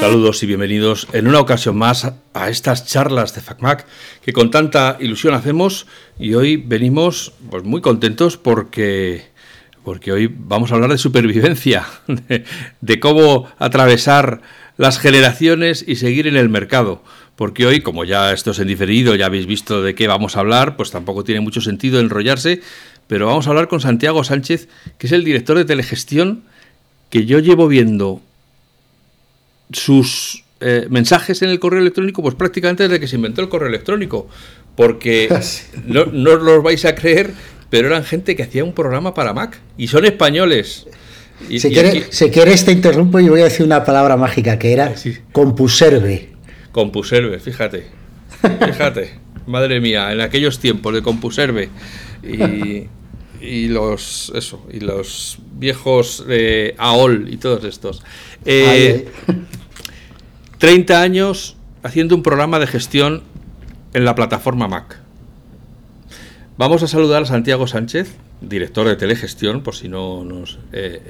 Saludos y bienvenidos en una ocasión más a estas charlas de FacMac que con tanta ilusión hacemos y hoy venimos pues muy contentos porque porque hoy vamos a hablar de supervivencia, de, cómo atravesar las generaciones y seguir en el mercado. Porque hoy, como ya esto es en diferido, ya habéis visto de qué vamos a hablar, pues tampoco tiene mucho sentido enrollarse, pero vamos a hablar con Santiago Sánchez, que es el director de telegestión, que yo llevo viendo sus eh, mensajes en el correo electrónico, pues prácticamente desde que se inventó el correo electrónico. Porque no, no os los vais a creer, pero eran gente que hacía un programa para Mac y son españoles. Y, si, y quiere, aquí- si quieres te interrumpo y voy a decir una palabra mágica que era Sí. compuserve. Compuserve, fíjate. Fíjate. Madre mía, en aquellos tiempos de Compuserve y, y los eso, y los viejos eh, AOL y todos estos. Eh, Ay, 30 años haciendo un programa de gestión en la plataforma Mac. Vamos a saludar a Santiago Sánchez, director de telegestión, por si no nos, eh,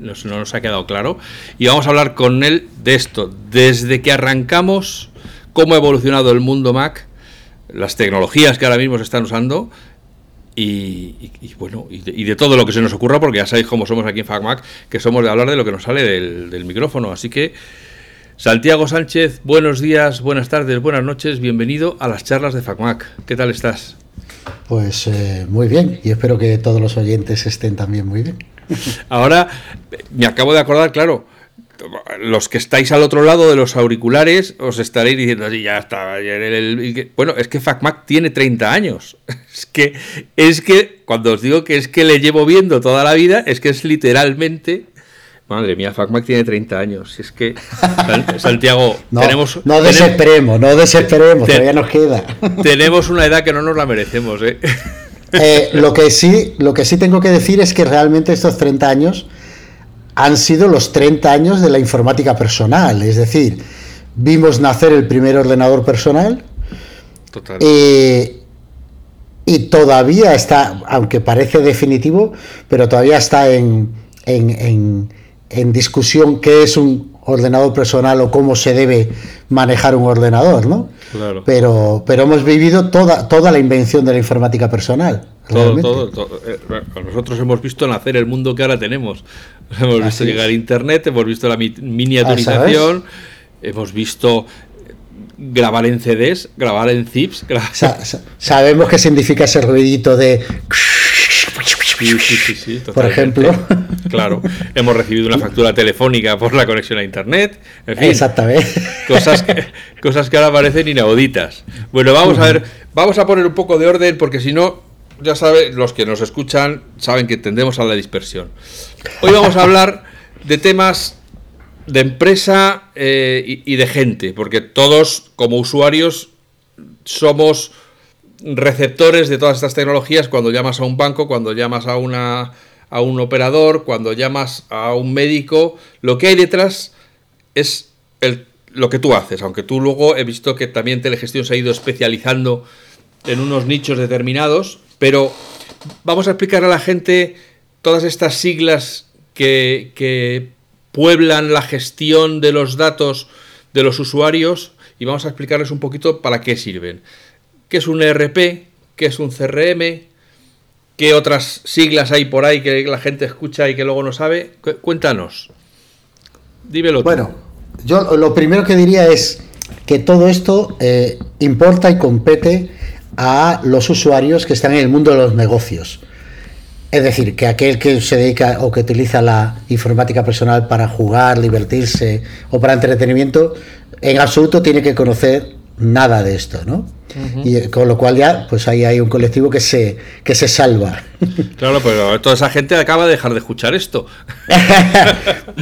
nos- no nos ha quedado claro, y vamos a hablar con él de esto, desde que arrancamos, cómo ha evolucionado el mundo Mac, las tecnologías que ahora mismo se están usando, y, bueno, y de, todo lo que se nos ocurra, porque ya sabéis cómo somos aquí en FacMac, que somos de hablar de lo que nos sale del micrófono. Así que, Santiago Sánchez, buenos días, buenas tardes, buenas noches, bienvenido a las charlas de FacMac. ¿Qué tal estás? Pues eh, muy bien, y espero que todos los oyentes estén también muy bien. Ahora, me acabo de acordar, claro, los que estáis al otro lado de los auriculares os estaréis diciendo, sí, ya está. ayer el- el- que-". Bueno, es que FacMac tiene 30 años. Es que, es que, cuando os digo que es que le llevo viendo toda la vida, es que es literalmente... Madre mía, FacMac tiene 30 años. Es que, San- Santiago, No, tenemos, no tenemos, desesperemos, no desesperemos, Te- todavía nos queda. tenemos una edad que no nos la merecemos, ¿eh? Eh, lo, que sí, lo que sí tengo que decir es que realmente estos 30 años han sido los 30 años de la informática personal. Es decir, vimos nacer el primer ordenador personal Total. eh, y todavía está, aunque parece definitivo, pero todavía está en, en, en- en discusión qué es un ordenador personal o cómo se debe manejar un ordenador, ¿no? Claro. Pero, pero hemos vivido toda, toda la invención de la informática personal. Todo, todo, todo. Eh, Nosotros hemos visto nacer el mundo que ahora tenemos. Hemos visto llegar es. Internet, hemos visto la mi- miniaturización, hemos visto eh, grabar en CDs, grabar en zips. gra- Sa- sa- sabemos qué significa ese ruidito de... Sí, sí, sí, sí, Por ejemplo. Claro, hemos recibido una factura telefónica por la conexión a Internet. En fin, Exactamente. cosas que, cosas que ahora parecen inauditas. Bueno, vamos a ver, vamos a poner un poco de orden porque si no, ya saben, los que nos escuchan saben que tendemos a la dispersión. Hoy vamos a hablar de temas de empresa eh, y, y de gente, porque todos como usuarios somos receptores de todas estas tecnologías cuando llamas a un banco, cuando llamas a una a un operador, cuando llamas a un médico, lo que hay detrás es el, lo que tú haces, aunque tú luego he visto que también Telegestión se ha ido especializando en unos nichos determinados, pero vamos a explicar a la gente todas estas siglas que, que pueblan la gestión de los datos de los usuarios y vamos a explicarles un poquito para qué sirven. ¿Qué es un ERP? ¿Qué es un CRM? ¿Qué otras siglas hay por ahí que la gente escucha y que luego no sabe? Cu- Cuéntanos. Dímelo. Bueno, yo lo primero que diría es que todo esto eh, importa y compete a los usuarios que están en el mundo de los negocios. Es decir, que aquel que se dedica o que utiliza la informática personal para jugar, divertirse o para entretenimiento, en absoluto tiene que conocer nada de esto, ¿no? Y eh, con lo cual ya, pues ahí hay un colectivo que se, que se salva. Claro, pero toda esa gente acaba de dejar de escuchar esto.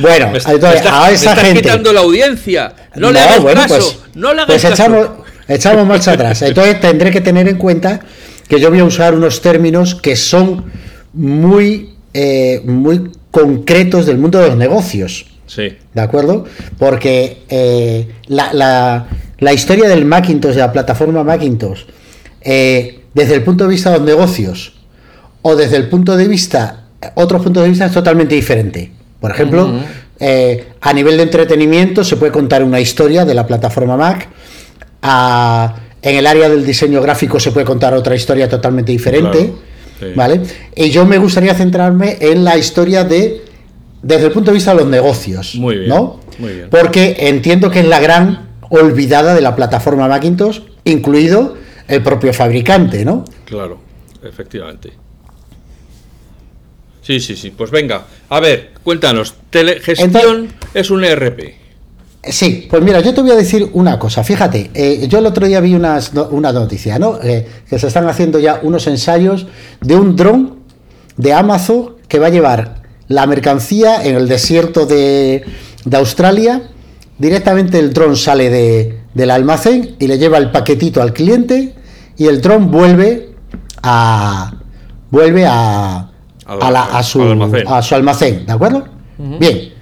bueno, Me, entonces, me estás- a me esa estás gente. quitando la audiencia. No, le hagas bueno, caso. pues- no le hagas pues caso. echamos, echamos marcha atrás. Entonces tendré que tener en cuenta que yo voy a usar unos términos que son muy, eh, muy concretos del mundo de los negocios. Sí. ¿De acuerdo? Porque eh, la, la- la historia del Macintosh, de la plataforma Macintosh, eh, desde el punto de vista de los negocios o desde el punto de vista, otro punto de vista es totalmente diferente. Por ejemplo, eh, a nivel de entretenimiento se puede contar una historia de la plataforma Mac. en el área del diseño gráfico se puede contar otra historia totalmente diferente. ¿Vale? Y yo me gustaría centrarme en la historia de desde el punto de vista de los negocios. Muy bien. ¿no? Muy bien. Porque entiendo que es la gran olvidada de la plataforma Macintosh, incluido el propio fabricante, ¿no? Claro, efectivamente. Sí, sí, sí. Pues venga, a ver, cuéntanos. Telegestión es un ERP. Sí, pues mira, yo te voy a decir una cosa. Fíjate, eh, yo el otro día vi una noticia, ¿no? Eh, que se están haciendo ya unos ensayos de un dron de Amazon que va a llevar la mercancía en el desierto de, de Australia. Directamente el dron sale de, del almacén y le lleva el paquetito al cliente y el dron vuelve a vuelve a, a, su, almacén. a su almacén, ¿de acuerdo? Bien.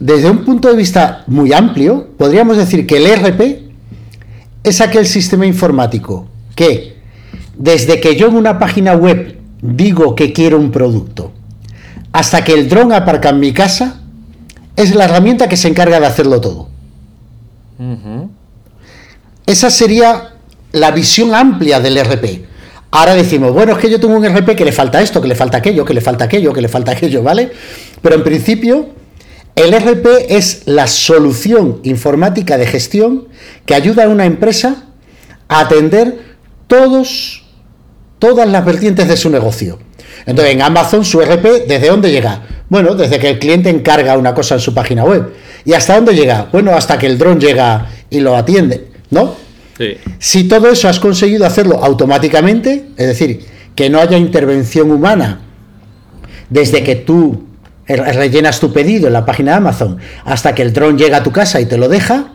Desde un punto de vista muy amplio, podríamos decir que el ERP es aquel sistema informático que, desde que yo en una página web digo que quiero un producto, hasta que el dron aparca en mi casa, es la herramienta que se encarga de hacerlo todo. Esa sería la visión amplia del RP. Ahora decimos, bueno, es que yo tengo un RP que le falta esto, que le falta aquello, que le falta aquello, que le falta aquello, ¿vale? Pero en principio, el RP es la solución informática de gestión que ayuda a una empresa a atender todos, todas las vertientes de su negocio. Entonces, en Amazon, su RP, ¿desde dónde llega? Bueno, desde que el cliente encarga una cosa en su página web. ¿Y hasta dónde llega? Bueno, hasta que el dron llega y lo atiende, ¿no? Si todo eso has conseguido hacerlo automáticamente, es decir, que no haya intervención humana desde que tú rellenas tu pedido en la página de Amazon hasta que el dron llega a tu casa y te lo deja,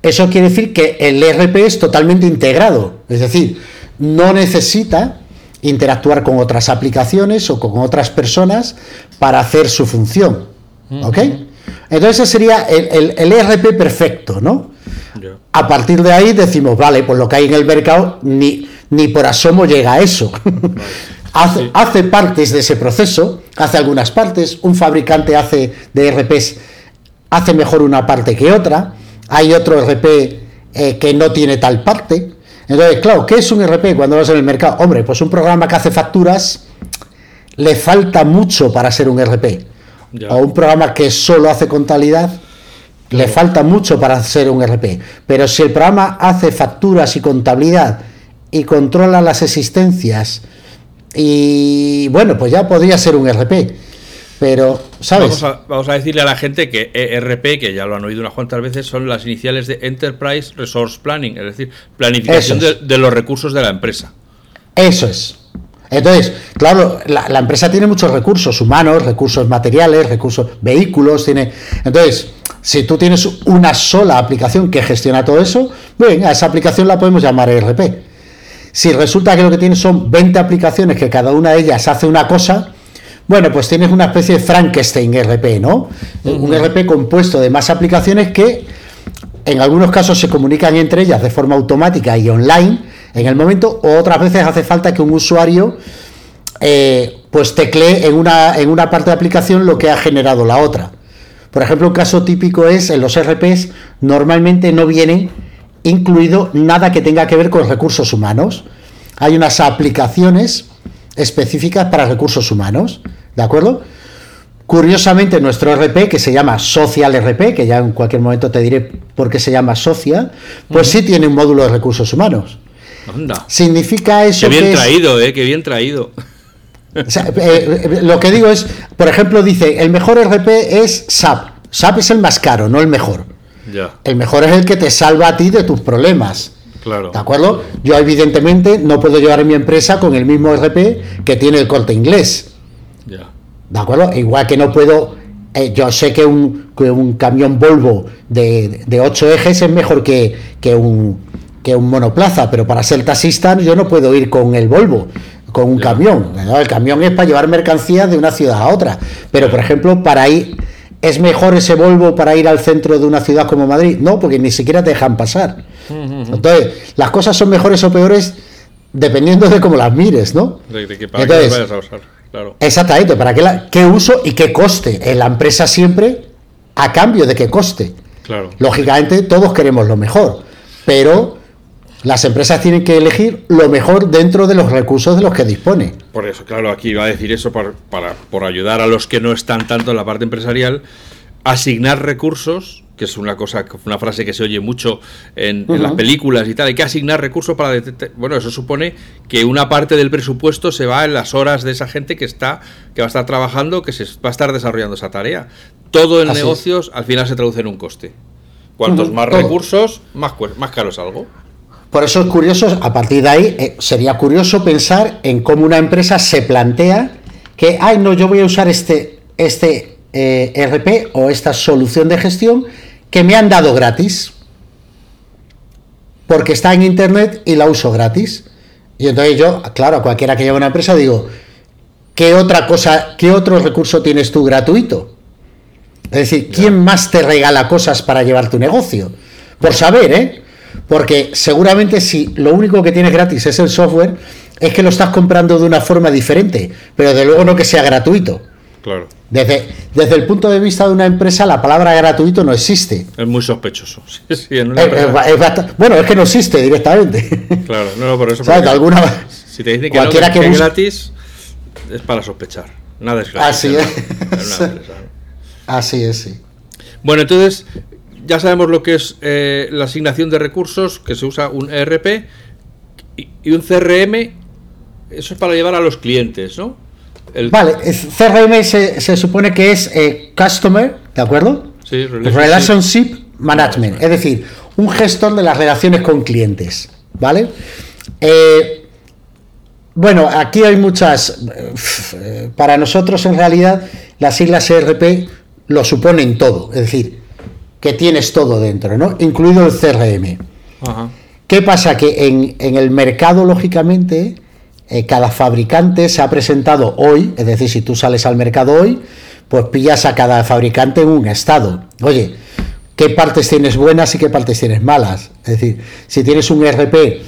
eso quiere decir que el ERP es totalmente integrado, es decir, no necesita interactuar con otras aplicaciones o con otras personas para hacer su función. ¿Ok? Entonces ese sería el, el ERP perfecto, ¿no? A partir de ahí decimos, vale, pues lo que hay en el mercado ni, ni por asomo llega a eso. hace, hace, partes de ese proceso, hace algunas partes, un fabricante hace de RPs, hace mejor una parte que otra, hay otro RP eh, que no tiene tal parte. Entonces, claro, ¿qué es un RP cuando vas en el mercado? Hombre, pues un programa que hace facturas le falta mucho para ser un RP. O un programa que solo hace contabilidad le falta mucho para ser un RP, pero si el programa hace facturas y contabilidad y controla las existencias y bueno, pues ya podría ser un RP. Pero, ¿sabes? Vamos a, decirle a la gente que ERP, que ya lo han oído unas cuantas veces, son las iniciales de Enterprise Resource Planning, es decir, planificación de, los recursos de la empresa. Eso es. Entonces, claro, la, la, empresa tiene muchos recursos humanos, recursos materiales, recursos vehículos, tiene. Entonces, si tú tienes una sola aplicación que gestiona todo eso, bien, a esa aplicación la podemos llamar ERP. Si resulta que lo que tienes son 20 aplicaciones que cada una de ellas hace una cosa, bueno, pues tienes una especie de Frankenstein RP, ¿no? Un RP compuesto de más aplicaciones que en algunos casos se comunican entre ellas de forma automática y online en el momento, o otras veces hace falta que un usuario eh, pues teclee en una, en una parte de aplicación lo que ha generado la otra. Por ejemplo, un caso típico es en los RPs normalmente no viene incluido nada que tenga que ver con recursos humanos. Hay unas aplicaciones específicas para recursos humanos, ¿de acuerdo? Curiosamente, nuestro RP, que se llama Social RP, que ya en cualquier momento te diré por qué se llama Social, pues sí tiene un módulo de recursos humanos. Significa eso. Qué bien traído, ¿eh? Qué bien traído. Eh, eh, lo que digo es, por ejemplo, dice, el mejor RP es SAP. SAP es el más caro, no el mejor. El mejor es el que te salva a ti de tus problemas. Claro. ¿De acuerdo? Yo evidentemente no puedo llevar a mi empresa con el mismo RP que tiene el corte inglés. ¿De acuerdo? Igual que no puedo... Eh, yo sé que un, camión Volvo de, de 8 ejes es mejor que, que, un, que un monoplaza, pero para ser taxista yo no puedo ir con el Volvo con un camión. El camión es para llevar mercancías de una ciudad a otra. Pero, por ejemplo, para ir, ¿es mejor ese Volvo para ir al centro de una ciudad como Madrid? No, porque ni siquiera te dejan pasar. Entonces, las cosas son mejores o peores dependiendo de cómo las mires, ¿no? De, qué Entonces, vayas a usar. Claro. Exactamente, ¿para qué, la- qué uso y qué coste? En la empresa siempre a cambio de qué coste. Claro. Lógicamente todos queremos lo mejor, pero las empresas tienen que elegir lo mejor dentro de los recursos de los que dispone. Por eso, claro, aquí iba a decir eso por, para, por ayudar a los que no están tanto en la parte empresarial, asignar recursos, que es una cosa, una frase que se oye mucho en, en las películas y tal, hay que asignar recursos para detectar. Bueno, eso supone que una parte del presupuesto se va en las horas de esa gente que está, que va a estar trabajando, que se va a estar desarrollando esa tarea. Todo en Así es. negocios al final se traduce en un coste. Cuantos más todo. recursos, más, más caro es algo. Por eso es curioso, a partir de ahí, eh, sería curioso pensar en cómo una empresa se plantea que, ay, no, yo voy a usar este, este eh, RP o esta solución de gestión que me han dado gratis. Porque está en internet y la uso gratis. Y entonces yo, claro, a cualquiera que lleve una empresa digo, ¿qué otra cosa, qué otro recurso tienes tú gratuito? Es decir, ¿quién más te regala cosas para llevar tu negocio? Por saber, ¿eh? Porque seguramente si lo único que tienes gratis es el software, es que lo estás comprando de una forma diferente, pero de luego no que sea gratuito. Claro. Desde, desde el punto de vista de una empresa, la palabra gratuito no existe. Es muy sospechoso. Sí, sí, en una Es- empresa- es- es bast- bueno, es que no existe directamente. Claro, no, no, por eso. ¿Sabes? Alguna Si te dicen que, no, cualquiera que, que que es gratis, es para sospechar. Nada es gratis. Así es. empresa, ¿no? Así es, sí. Bueno, entonces, ya sabemos lo que es eh, la asignación de recursos, que se usa un ERP y, y un CRM. Eso es para llevar a los clientes, ¿no? El- Vale, CRM se, se supone que es eh, Customer, ¿de acuerdo? Sí, relationship. Relationship Management, es decir, un gestor de las relaciones con clientes, ¿vale? Eh, bueno, aquí hay muchas. eh, Para nosotros, en realidad, las siglas ERP lo suponen todo, es decir, que tienes todo dentro, ¿no? Incluido el CRM. Ajá. ¿Qué pasa? Que en, en el mercado, lógicamente, eh, cada fabricante se ha presentado hoy, es decir, si tú sales al mercado hoy, pues pillas a cada fabricante en un estado. Oye, ¿qué partes tienes buenas y qué partes tienes malas? Es decir, si tienes un RP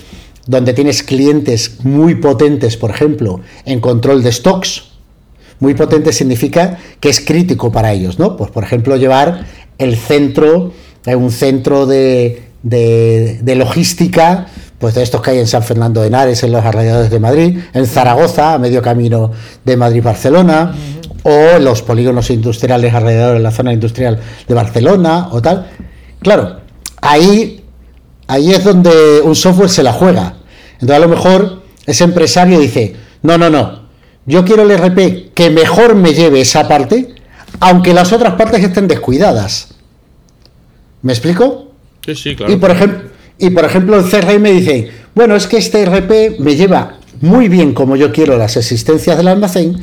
donde tienes clientes muy potentes, por ejemplo, en control de stocks, muy potente significa que es crítico para ellos, ¿no? Pues por ejemplo llevar el centro, eh, un centro de, de- de logística, pues de estos que hay en San Fernando de Henares, en los alrededores de Madrid, en Zaragoza, a medio camino de Madrid-Barcelona, o los polígonos industriales alrededor de la zona industrial de Barcelona, o tal. Claro, ahí, ahí es donde un software se la juega. Entonces a lo mejor ese empresario dice, no, no, no, yo quiero el RP que mejor me lleve esa parte, aunque las otras partes estén descuidadas. ¿Me explico? Sí, sí, claro. Y por ejemplo, y por ejemplo el CRM dice, bueno, es que este RP me lleva muy bien como yo quiero las existencias del almacén,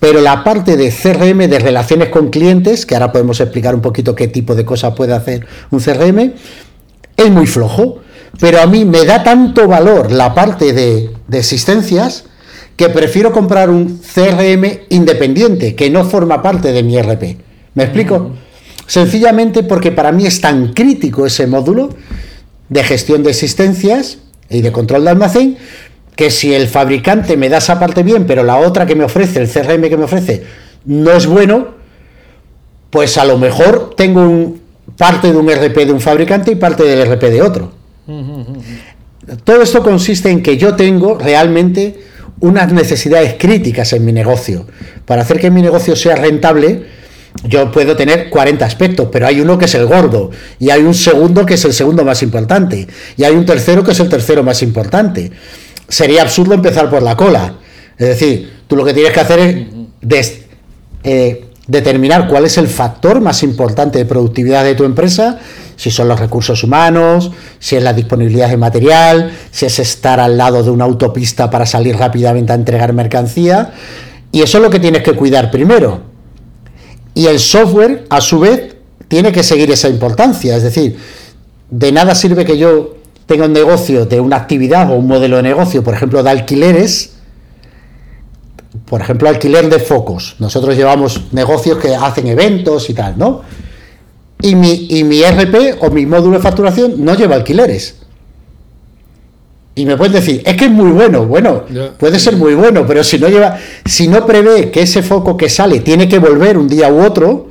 pero la parte de CRM de relaciones con clientes, que ahora podemos explicar un poquito qué tipo de cosas puede hacer un CRM, es muy flojo. Pero a mí me da tanto valor la parte de, de existencias que prefiero comprar un CRM independiente, que no forma parte de mi RP. ¿Me explico? Sencillamente porque para mí es tan crítico ese módulo de gestión de existencias y de control de almacén, que si el fabricante me da esa parte bien, pero la otra que me ofrece, el CRM que me ofrece, no es bueno, pues a lo mejor tengo un, parte de un RP de un fabricante y parte del RP de otro. Todo esto consiste en que yo tengo realmente unas necesidades críticas en mi negocio. Para hacer que mi negocio sea rentable, yo puedo tener 40 aspectos, pero hay uno que es el gordo, y hay un segundo que es el segundo más importante, y hay un tercero que es el tercero más importante. Sería absurdo empezar por la cola. Es decir, tú lo que tienes que hacer es eh, determinar cuál es el factor más importante de productividad de tu empresa, si son los recursos humanos, si es la disponibilidad de material, si es estar al lado de una autopista para salir rápidamente a entregar mercancía, y eso es lo que tienes que cuidar primero. Y el software, a su vez, tiene que seguir esa importancia. Es decir, de nada sirve que yo tenga un negocio de una actividad o un modelo de negocio, por ejemplo, de alquileres. Por ejemplo, alquiler de focos. Nosotros llevamos negocios que hacen eventos y tal, ¿no? Y mi, y mi RP o mi módulo de facturación no lleva alquileres. Y me puedes decir, es que es muy bueno, bueno, puede ser muy bueno, pero si no lleva, si no prevé que ese foco que sale tiene que volver un día u otro,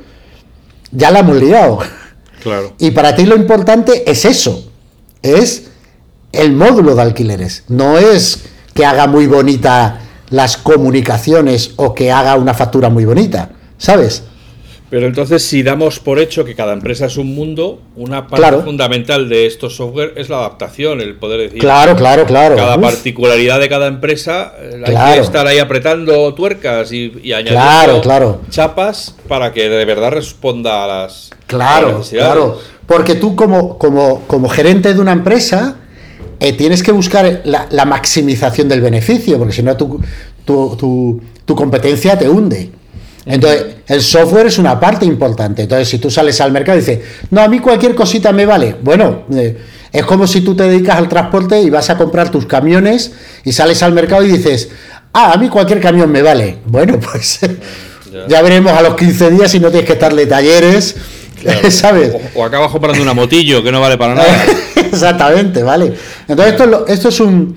ya la hemos liado. Claro. Y para ti lo importante es eso, es el módulo de alquileres, no es que haga muy bonita las comunicaciones o que haga una factura muy bonita, ¿sabes? Pero entonces, si damos por hecho que cada empresa es un mundo, una parte fundamental de estos software es la adaptación, el poder decir. Claro, claro, claro. Cada particularidad de cada empresa, eh, hay que estar ahí apretando tuercas y, y añadiendo chapas para que de verdad responda a las. Claro, claro. Porque tú, como, como, como gerente de una empresa, eh, tienes que buscar la, maximización del beneficio, porque si no, tu, tu competencia te hunde. Entonces, el software es una parte importante. Entonces, si tú sales al mercado y dices, no, a mí cualquier cosita me vale. Bueno, eh, es como si tú te dedicas al transporte y vas a comprar tus camiones y sales al mercado y dices, ah, a mí cualquier camión me vale. Bueno, pues ya, veremos a los 15 días si no tienes que estarle talleres. ¿Sabes? O, acabas comprando una motillo que no vale para nada. Exactamente, vale. Entonces, esto, esto es un,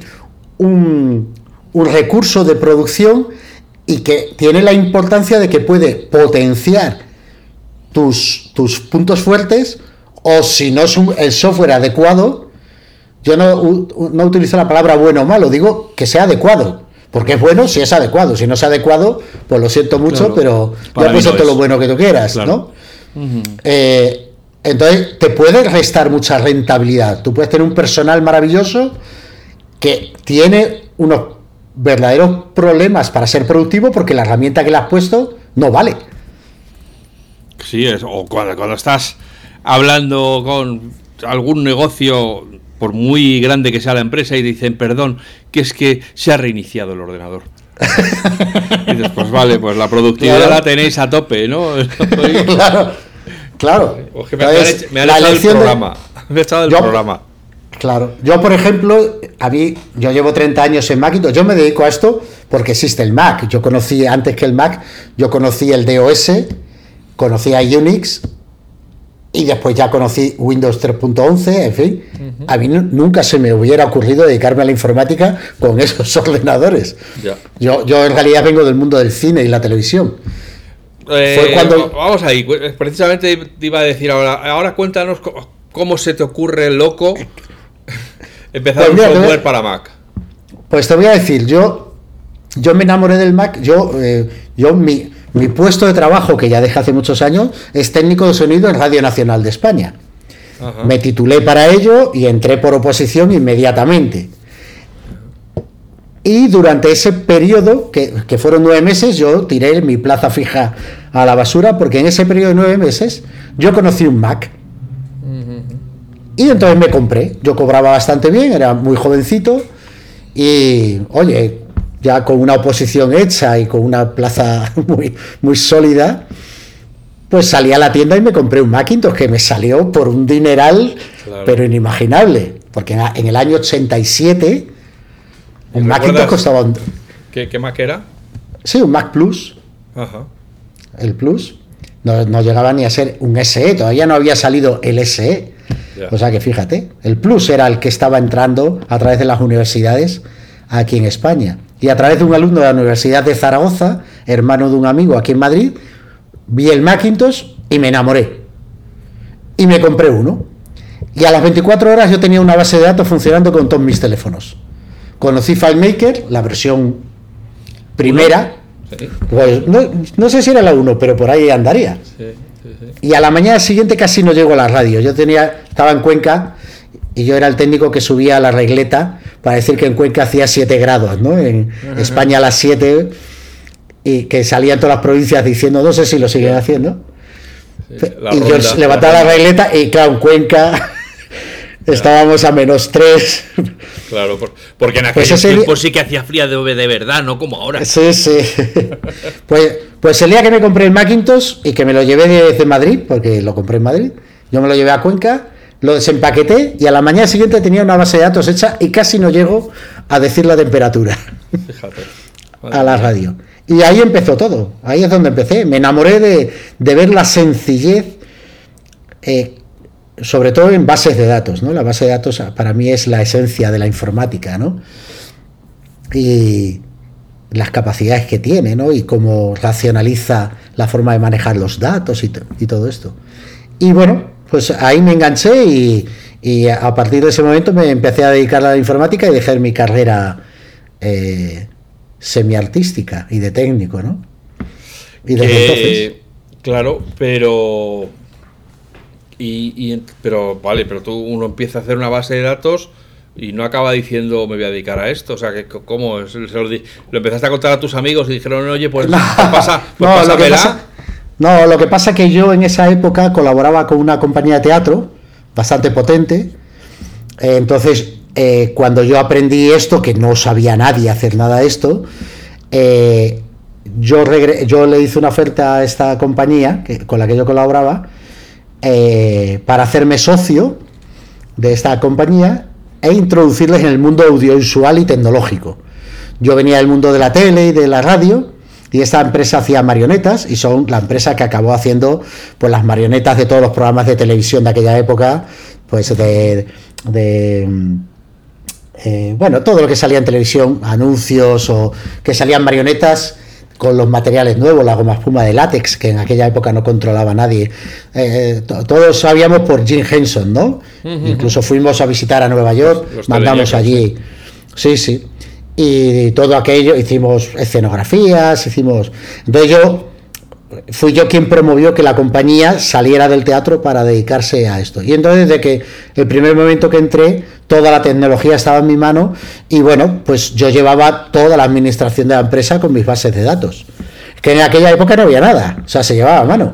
un, un recurso de producción y que tiene la importancia de que puede potenciar tus, tus puntos fuertes o si no es el software adecuado, yo no, no utilizo la palabra bueno o malo, digo que sea adecuado. Porque es bueno si es adecuado. Si no es adecuado, pues lo siento mucho, pero ya puedes todo lo bueno que tú quieras, ¿no? Eh, entonces, te puede restar mucha rentabilidad. Tú puedes tener un personal maravilloso que tiene unos verdaderos problemas para ser productivo porque la herramienta que le has puesto no vale. Sí, es, o cuando, cuando estás hablando con algún negocio, por muy grande que sea la empresa, y dicen, perdón, que es que se ha reiniciado el ordenador. y dices, pues vale, pues la productividad la tenéis a tope, ¿no? claro, claro. me, han, echado el programa. Me echado el programa. Claro, yo por ejemplo, a mí, yo llevo 30 años en Macintosh, yo me dedico a esto porque existe el Mac, yo conocí antes que el Mac, yo conocí el DOS, conocí a Unix y después ya conocí Windows 3.11, en fin, a mí nunca se me hubiera ocurrido dedicarme a la informática con esos ordenadores. Yo, yo en realidad vengo del mundo del cine y la televisión. Eh, cuando... Vamos ahí, precisamente te iba a decir ahora, ahora cuéntanos cómo se te ocurre, loco, Empezar pues un software para Mac. Pues te voy a decir, yo, yo me enamoré del Mac, yo, eh, yo mi, mi, puesto de trabajo, que ya dejé hace muchos años, es técnico de sonido en Radio Nacional de España. Me titulé para ello y entré por oposición inmediatamente. Y durante ese periodo, que, que, fueron nueve meses, yo tiré mi plaza fija a la basura, porque en ese periodo de nueve meses yo conocí un Mac. Y entonces me compré. Yo cobraba bastante bien, era muy jovencito. Y, oye, ya con una oposición hecha y con una plaza muy, muy sólida, pues salí a la tienda y me compré un Macintosh que me salió por un dineral, pero inimaginable. Porque en, el año 87, un Macintosh costaba. Un... ¿Qué, ¿Qué Mac era? Sí, un Mac Plus. Ajá. El Plus. No, no, llegaba ni a ser un SE, todavía no había salido el SE. O sea que fíjate, el Plus era el que estaba entrando a través de las universidades aquí en España. Y a través de un alumno de la Universidad de Zaragoza, hermano de un amigo aquí en Madrid, vi el Macintosh y me enamoré. Y me compré uno. Y a las 24 horas yo tenía una base de datos funcionando con todos mis teléfonos. Conocí FileMaker, la versión primera. Pues no, sé si era la 1, pero por ahí andaría. Sí. Y a la mañana siguiente casi no llego a la radio. Yo tenía, estaba en Cuenca y yo era el técnico que subía a la regleta para decir que en Cuenca hacía 7 grados, ¿no? En España a las 7 y que salían todas las provincias diciendo, no sé si lo siguen haciendo. y yo levantaba la regleta y claro, en Cuenca estábamos a menos 3. Claro, porque en aquel pues tiempo sí que hacía fría de, de verdad, no como ahora. Sí, sí. Pues, pues el día que me compré el Macintosh y que me lo llevé desde Madrid, porque lo compré en Madrid, yo me lo llevé a Cuenca, lo desempaqueté y a la mañana siguiente tenía una base de datos hecha y casi no llego a decir la temperatura. Fíjate. a la radio. Y ahí empezó todo, ahí es donde empecé. Me enamoré de, ver la sencillez eh, sobre todo en bases de datos, ¿no? La base de datos para mí es la esencia de la informática, ¿no? Y las capacidades que tiene, ¿no? Y cómo racionaliza la forma de manejar los datos y, todo esto. Y bueno, pues ahí me enganché y, a partir de ese momento me empecé a dedicar a la informática y dejé mi carrera eh, semiartística y de técnico, ¿no? Y desde entonces... Claro, pero y, pero vale, pero tú uno empieza a hacer una base de datos y no acaba diciendo me voy a dedicar a esto. O sea, que ¿cómo? lo, empezaste a contar a tus amigos y dijeron, oye, pues, no, pasa, pues no, lo que pasa, no, lo que pasa es que yo en esa época colaboraba con una compañía de teatro bastante potente. Eh, entonces, eh, cuando yo aprendí esto, que no sabía nadie hacer nada de esto, eh, yo, yo le hice una oferta a esta compañía que, con la que yo colaboraba eh, para hacerme socio de esta compañía e introducirles en el mundo audiovisual y tecnológico. Yo venía del mundo de la tele y de la radio y esta empresa hacía marionetas y son la empresa que acabó haciendo pues las marionetas de todos los programas de televisión de aquella época, pues de, eh, bueno, todo lo que salía en televisión, anuncios o que salían marionetas con los materiales nuevos, la goma espuma de látex, que en aquella época no controlaba nadie. Eh, todos sabíamos por Jim Henson, ¿no? Incluso fuimos a visitar a Nueva York, mandamos allí. Sí, sí. Y todo aquello, hicimos escenografías, hicimos... Entonces yo fui yo quien promovió que la compañía saliera del teatro para dedicarse a esto. Y entonces desde que el primer momento que entré, toda la tecnología estaba en mi mano y bueno, pues yo llevaba toda la administración de la empresa con mis bases de datos. Que en aquella época no había nada, o sea, se llevaba a mano.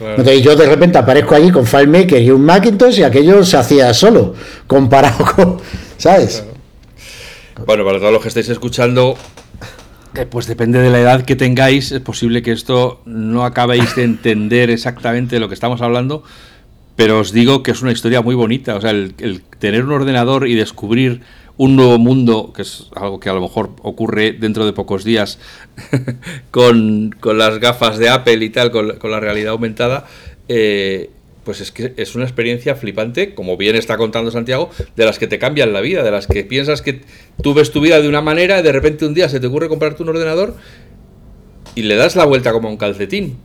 Entonces yo de repente aparezco allí con FileMaker y un Macintosh y aquello se hacía solo, comparado con, ¿sabes? Bueno, para todos los que estáis escuchando, eh, pues depende de la edad que tengáis, es posible que esto no acabéis de entender exactamente de lo que estamos hablando, pero os digo que es una historia muy bonita. O sea, el, tener un ordenador y descubrir un nuevo mundo, que es algo que a lo mejor ocurre dentro de pocos días con, las gafas de Apple y tal, con, la realidad aumentada, eh, pues es que es una experiencia flipante, como bien está contando Santiago, de las que te cambian la vida, de las que piensas que tú ves tu vida de una manera y de repente un día se te ocurre comprarte un ordenador y le das la vuelta como un calcetín.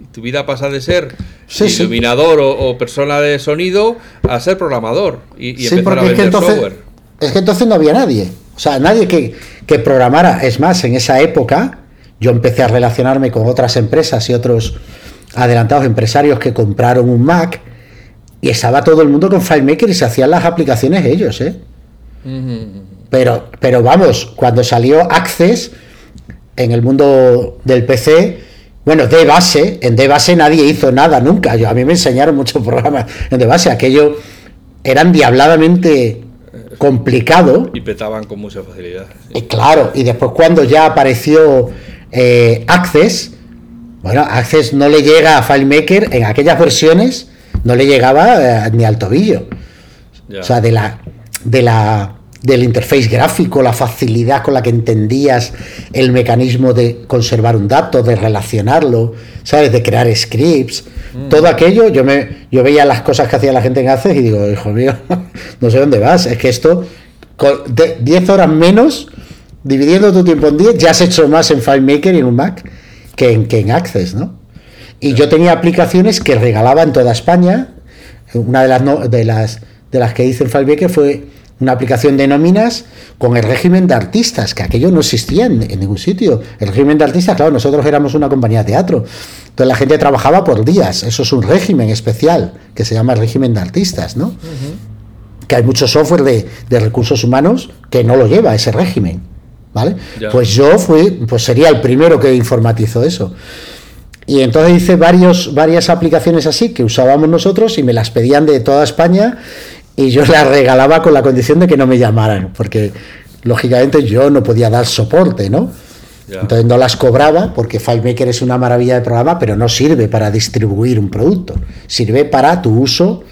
Y tu vida pasa de ser iluminador O, persona de sonido a ser programador y, empezar a vender software. Es que entonces no había nadie. O sea, nadie que, que programara. Es más, en esa época yo empecé a relacionarme con otras empresas y otros adelantados empresarios que compraron un Mac y estaba todo el mundo con FileMaker y se hacían las aplicaciones ellos, ¿eh? Pero, pero vamos, cuando salió Access en el mundo del PC, bueno, de base, en de base nadie hizo nada nunca. Yo, a mí me enseñaron muchos programas en de base, aquello eran diabladamente complicado. Y petaban con mucha facilidad. Y claro, y después cuando ya apareció eh, Access, bueno, Access no le llega a FileMaker en aquellas versiones, no le llegaba eh, ni al tobillo. O sea, de la, de la, del interface gráfico, la facilidad con la que entendías el mecanismo de conservar un dato, de relacionarlo, ¿sabes? De crear scripts. Mm. Todo aquello, yo, me, yo veía las cosas que hacía la gente en Access y digo, hijo mío, no sé dónde vas. Es que esto, con 10 horas menos, dividiendo tu tiempo en 10, ya has hecho más en FileMaker y en un Mac que en, que en Access, ¿no? Y yo tenía aplicaciones que regalaba en toda España. Una de las, de las, de las que hice en FileMaker fue una aplicación de nóminas con el régimen de artistas, que aquello no existía en, ningún sitio. El régimen de artistas, claro, nosotros éramos una compañía de teatro. Entonces la gente trabajaba por días. Eso es un régimen especial que se llama el régimen de artistas, ¿no? Que hay mucho software de, de recursos humanos que no lo lleva ese régimen. ¿Vale? Pues yo fui, pues sería el primero que informatizó eso. Y entonces hice varios, varias aplicaciones así que usábamos nosotros y me las pedían de toda España y yo las regalaba con la condición de que no me llamaran, porque lógicamente yo no podía dar soporte, ¿no? Entonces no las cobraba porque FileMaker es una maravilla de programa, pero no sirve para distribuir un producto, sirve para tu uso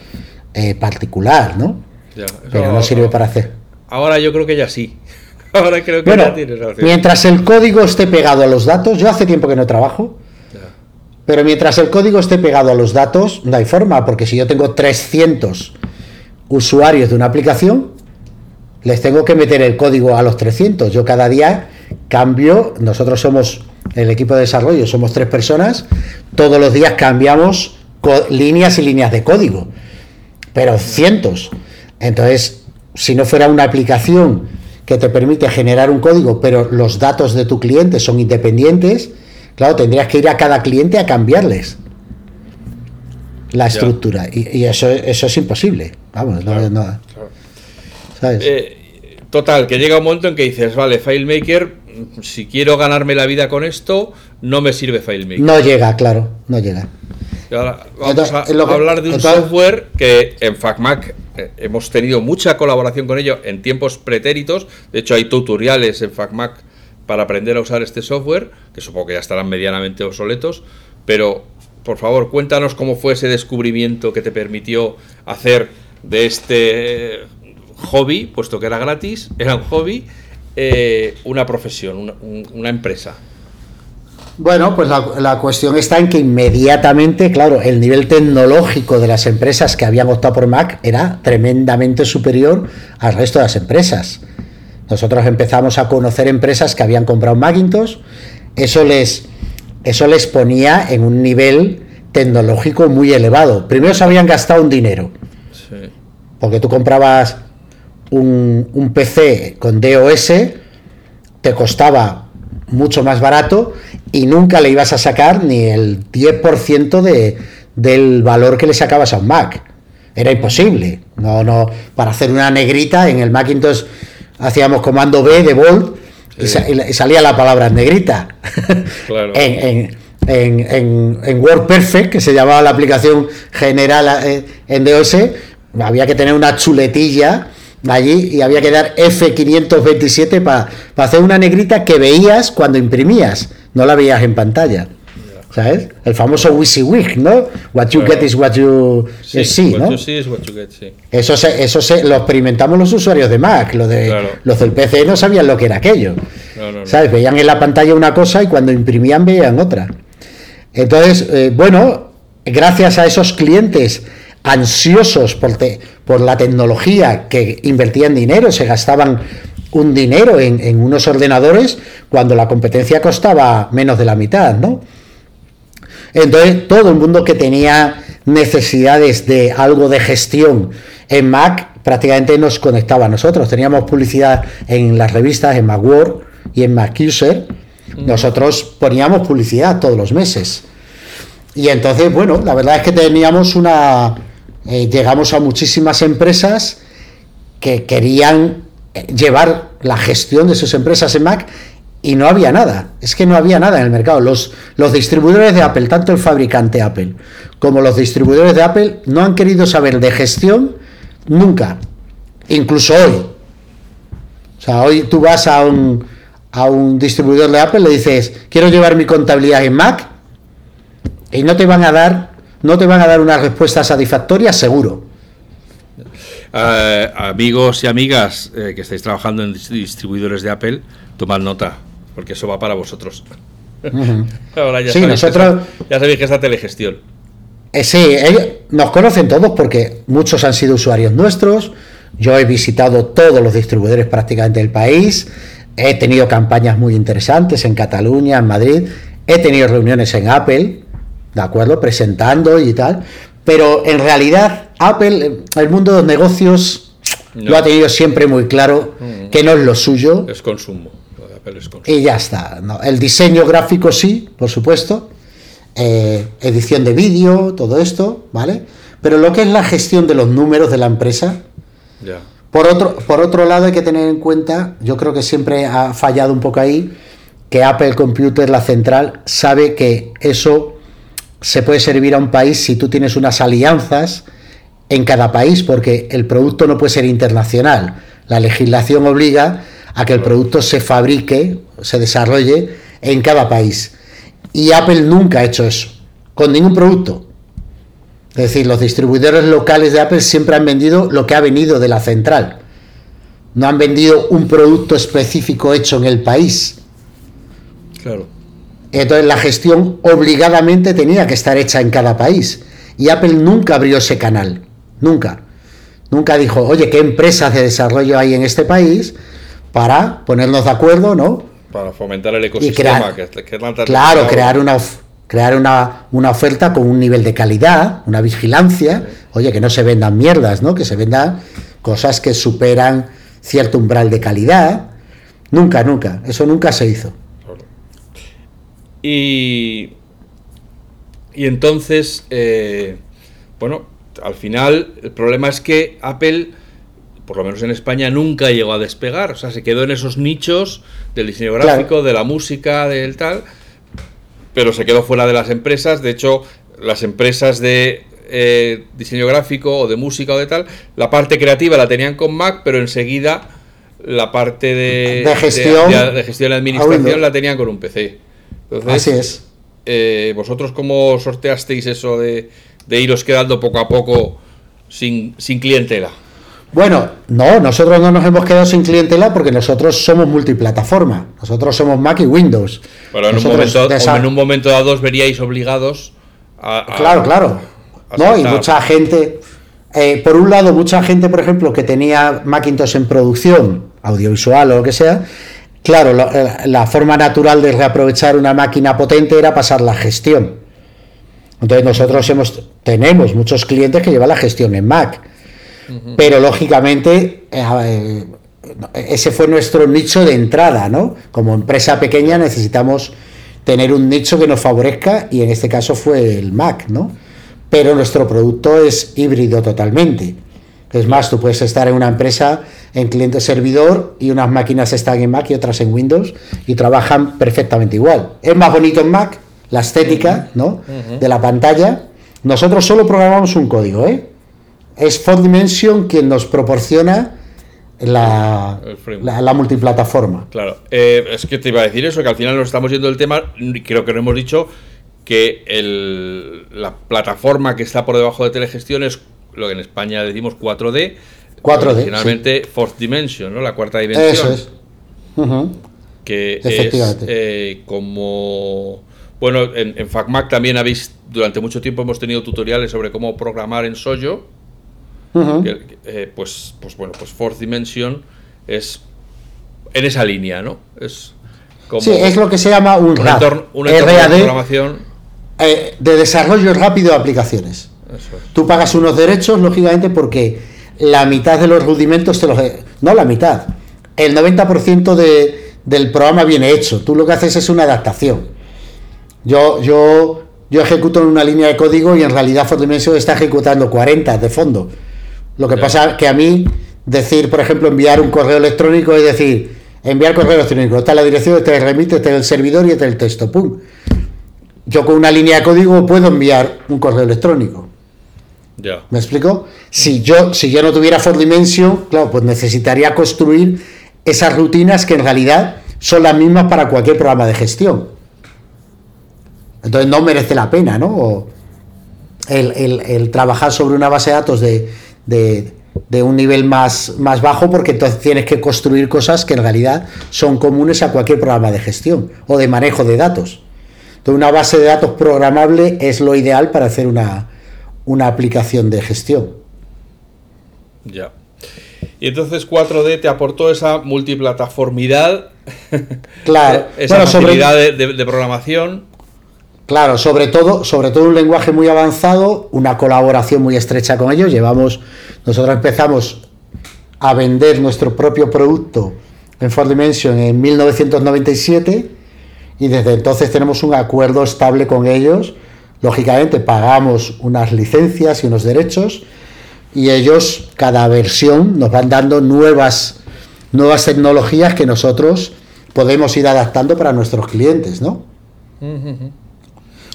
eh, particular, ¿no? pero no sirve para hacer. Ahora yo creo que ya sí. Ahora creo que bueno, Mientras el código esté pegado a los datos, yo hace tiempo que no trabajo, Pero mientras el código esté pegado a los datos, no hay forma, porque si yo tengo 300 usuarios de una aplicación, les tengo que meter el código a los 300. Yo cada día cambio, nosotros somos el equipo de desarrollo, somos tres personas, todos los días cambiamos líneas y líneas de código, pero cientos. Entonces, si no fuera una aplicación que te permite generar un código, pero los datos de tu cliente son independientes, claro, tendrías que ir a cada cliente a cambiarles la estructura. Y, eso, eso es imposible. Vamos, no, ¿sabes? Eh, total, que llega un momento en que dices, vale, FileMaker, si quiero ganarme la vida con esto, no me sirve FileMaker. No llega, claro, no llega. vamos a, hablar de un software que en FacMac hemos tenido mucha colaboración con ello en tiempos pretéritos. De hecho, hay tutoriales en FacMac para aprender a usar este software, que supongo que ya estarán medianamente obsoletos, pero por favor, cuéntanos cómo fue ese descubrimiento que te permitió hacer de este hobby, puesto que era gratis, era un hobby, eh, una profesión, una, empresa. Bueno, pues la, cuestión está en que inmediatamente, claro, el nivel tecnológico de las empresas que habían optado por Mac era tremendamente superior al resto de las empresas. Nosotros empezamos a conocer empresas que habían comprado Macintosh, eso les, eso les ponía en un nivel tecnológico muy elevado. Primero se habían gastado un dinero, porque tú comprabas un, PC con DOS, te costaba mucho más barato y nunca le ibas a sacar ni el 10% de, del valor que le sacabas a un Mac. Era imposible. No, no, para hacer una negrita en el Macintosh hacíamos comando B de Volt y, salía la palabra negrita. en, en, en, WordPerfect, que se llamaba la aplicación general eh, en DOS, había que tener una chuletilla allí y había que dar F527 para hacer una negrita que veías cuando imprimías, no la veías en pantalla. ¿Sabes? El famoso WYSIWYG, ¿no? What you get is what you see, ¿no? Eso, se, eso se, lo experimentamos los usuarios de Mac, lo de, los del PC no sabían lo que era aquello. ¿Sabes? Veían en la pantalla una cosa y cuando imprimían veían otra. Entonces, eh, bueno, gracias a esos clientes ansiosos por, por la tecnología que invertían dinero, se gastaban un dinero en, unos ordenadores cuando la competencia costaba menos de la mitad, ¿no? Entonces, todo el mundo que tenía necesidades de algo de gestión en Mac prácticamente nos conectaba a nosotros. Teníamos publicidad en las revistas, en Macworld y en MacUser. Nosotros poníamos publicidad todos los meses. Y entonces, bueno, la verdad es que teníamos una, eh, llegamos a muchísimas empresas que querían eh, llevar la gestión de sus empresas en Mac y no había nada. Es que no había nada en el mercado. Los, los distribuidores de Apple, tanto el fabricante Apple como los distribuidores de Apple, no han querido saber de gestión nunca. Incluso hoy. O sea, hoy tú vas a un, a un distribuidor de Apple, le dices, quiero llevar mi contabilidad en Mac, y no te van a dar no te van a dar una respuesta satisfactoria, seguro. Eh, amigos y amigas eh, que estáis trabajando en distribuidores de Apple, tomad nota, porque eso va para vosotros. Ahora ya, sí, nosotros, ya sabéis que es la telegestión. Eh, sí, nos conocen todos porque muchos han sido usuarios nuestros. Yo he visitado todos los distribuidores prácticamente del país. He tenido campañas muy interesantes en Cataluña, en Madrid. He tenido reuniones en Apple ¿de acuerdo? Presentando y tal. Pero en realidad, Apple, el mundo de los negocios, lo ha tenido siempre muy claro mm. que no es lo suyo. Es consumo. Y ya está. El diseño gráfico sí, por supuesto. Eh, edición de vídeo, todo esto, ¿vale? Pero lo que es la gestión de los números de la empresa. Por, otro, por otro lado, hay que tener en cuenta, yo creo que siempre ha fallado un poco ahí, que Apple Computer, la central, sabe que eso se puede servir a un país si tú tienes unas alianzas en cada país, porque el producto no puede ser internacional. La legislación obliga a que el producto se fabrique, se desarrolle en cada país. Y Apple nunca ha hecho eso, con ningún producto. Es decir, los distribuidores locales de Apple siempre han vendido lo que ha venido de la central. No han vendido un producto específico hecho en el país. Claro. Entonces la gestión obligadamente tenía que estar hecha en cada país. Y Apple nunca abrió ese canal. Nunca. Nunca dijo, oye, ¿qué empresas de desarrollo hay en este país para ponernos de acuerdo, ¿no? Para fomentar el ecosistema. que, claro, crear una, crear una, una, oferta con un nivel de calidad, una vigilancia. Oye, que no se vendan mierdas, ¿no? Que se vendan cosas que superan cierto umbral de calidad. Nunca, nunca. Eso nunca se hizo. Y, y entonces, eh, bueno, al final el problema es que Apple, por lo menos en España, nunca llegó a despegar. O sea, se quedó en esos nichos del diseño gráfico, de la música, del tal, pero se quedó fuera de las empresas. De hecho, las empresas de eh, diseño gráfico o de música o de tal, la parte creativa la tenían con Mac, pero enseguida la parte de, gestión, de, gestión y administración la tenían con un PC. Así es. Eh, ¿Vosotros cómo sorteasteis eso de, iros quedando poco a poco sin, sin clientela? Bueno, no, nosotros no nos hemos quedado sin clientela porque nosotros somos multiplataforma. Nosotros somos Mac y Windows. Pero en, un momento, en un momento dado os veríais obligados a. claro, claro. no, y mucha gente. Eh, por un lado, mucha gente, por ejemplo, que tenía Macintosh en producción, audiovisual o lo que sea, Claro, eh, la, forma natural de reaprovechar una máquina potente era pasar la gestión. Entonces nosotros hemos, tenemos muchos clientes que llevan la gestión en Mac. Pero lógicamente eh, eh, ese fue nuestro nicho de entrada, ¿no? Como empresa pequeña necesitamos tener un nicho que nos favorezca y en este caso fue el Mac, ¿no? Pero nuestro producto es híbrido totalmente. Es más, tú puedes estar en una empresa en cliente servidor y unas máquinas están en Mac y otras en Windows y trabajan perfectamente igual. Es más bonito en Mac, la estética ¿no? de la pantalla. Nosotros solo programamos un código, ¿eh? Es Four Dimension quien nos proporciona la, la, multiplataforma. Claro, eh, es que te iba a decir eso, que al final nos estamos yendo del tema, creo que no hemos dicho que el, la plataforma que está por debajo de Telegestión es lo que en España decimos 4D. 4D. Finalmente, Fourth Dimension, ¿no? La cuarta dimensión. Eso es. Que es eh, como. Bueno, en, en, FacMac también habéis, durante mucho tiempo hemos tenido tutoriales sobre cómo programar en Soyo. Eh, pues, pues bueno, pues Fourth Dimension es en esa línea, ¿no? Es como sí, es lo que se llama un, RAD, un entorno de programación. Eh, de desarrollo rápido de aplicaciones. Tú pagas unos derechos, lógicamente, porque la mitad de los rudimentos te los... No la mitad, el 90% de, del programa viene hecho. Tú lo que haces es una adaptación. Yo, yo, yo ejecuto en una línea de código y en realidad Dimension está ejecutando 40 de fondo. Lo que pasa que a mí decir, por ejemplo, enviar un correo electrónico es decir, enviar correo electrónico, está la dirección, está el remite, está el servidor y está el texto. ¡Pum! Yo con una línea de código puedo enviar un correo electrónico. ¿Me explico? Si yo, si yo no tuviera For Dimension, claro, pues necesitaría construir esas rutinas que en realidad son las mismas para cualquier programa de gestión. Entonces no merece la pena, ¿no? El, trabajar sobre una base de datos de, de, un nivel más, más bajo porque entonces tienes que construir cosas que en realidad son comunes a cualquier programa de gestión o de manejo de datos. Entonces una base de datos programable es lo ideal para hacer una, una aplicación de gestión. Ya. Y entonces 4D te aportó esa multiplataformidad, claro, esa facilidad de, programación. Claro, sobre todo, sobre todo un lenguaje muy avanzado, una colaboración muy estrecha con ellos. Llevamos, nosotros empezamos a vender nuestro propio producto en 4Dimension en 1997 y desde entonces tenemos un acuerdo estable con ellos Lógicamente pagamos unas licencias y unos derechos y ellos, cada versión, nos van dando nuevas, nuevas tecnologías que nosotros podemos ir adaptando para nuestros clientes, ¿no?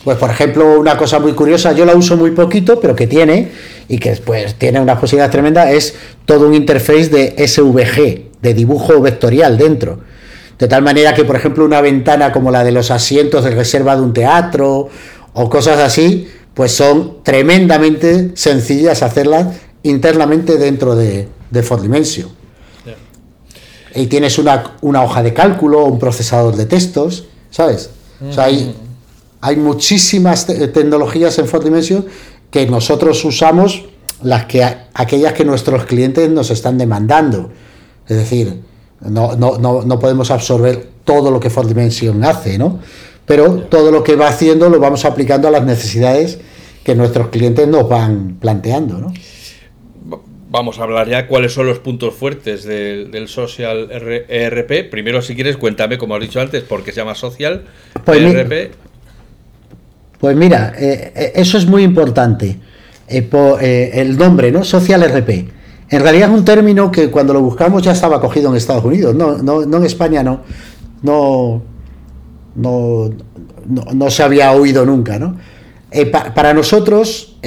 Pues por ejemplo, una cosa muy curiosa, yo la uso muy poquito, pero que tiene, y que después tiene una posibilidad tremenda, es todo un interface de SVG, de dibujo vectorial dentro. De tal manera que, por ejemplo, una ventana como la de los asientos de reserva de un teatro o cosas así, pues son tremendamente sencillas hacerlas internamente dentro de, de Dimension. Y tienes una, hoja de cálculo, un procesador de textos, ¿sabes? O sea, hay, hay muchísimas tecnologías en Ford Dimension que nosotros usamos, las que aquellas que nuestros clientes nos están demandando. Es decir, no, no, no, no podemos absorber todo lo que Ford Dimension hace, ¿no? Pero todo lo que va haciendo lo vamos aplicando a las necesidades que nuestros clientes nos van planteando, ¿no? Vamos a hablar ya cuáles son los puntos fuertes del, Social ERP. Primero, si quieres, cuéntame, como has dicho antes, por qué se llama Social pues ERP. pues mira, eh, eh, eso es muy importante. Eh, el nombre, ¿no? Social ERP. En realidad es un término que cuando lo buscamos ya estaba cogido en Estados Unidos, no, no, no en España, no. No, no, no, se había oído nunca, ¿no? para nosotros,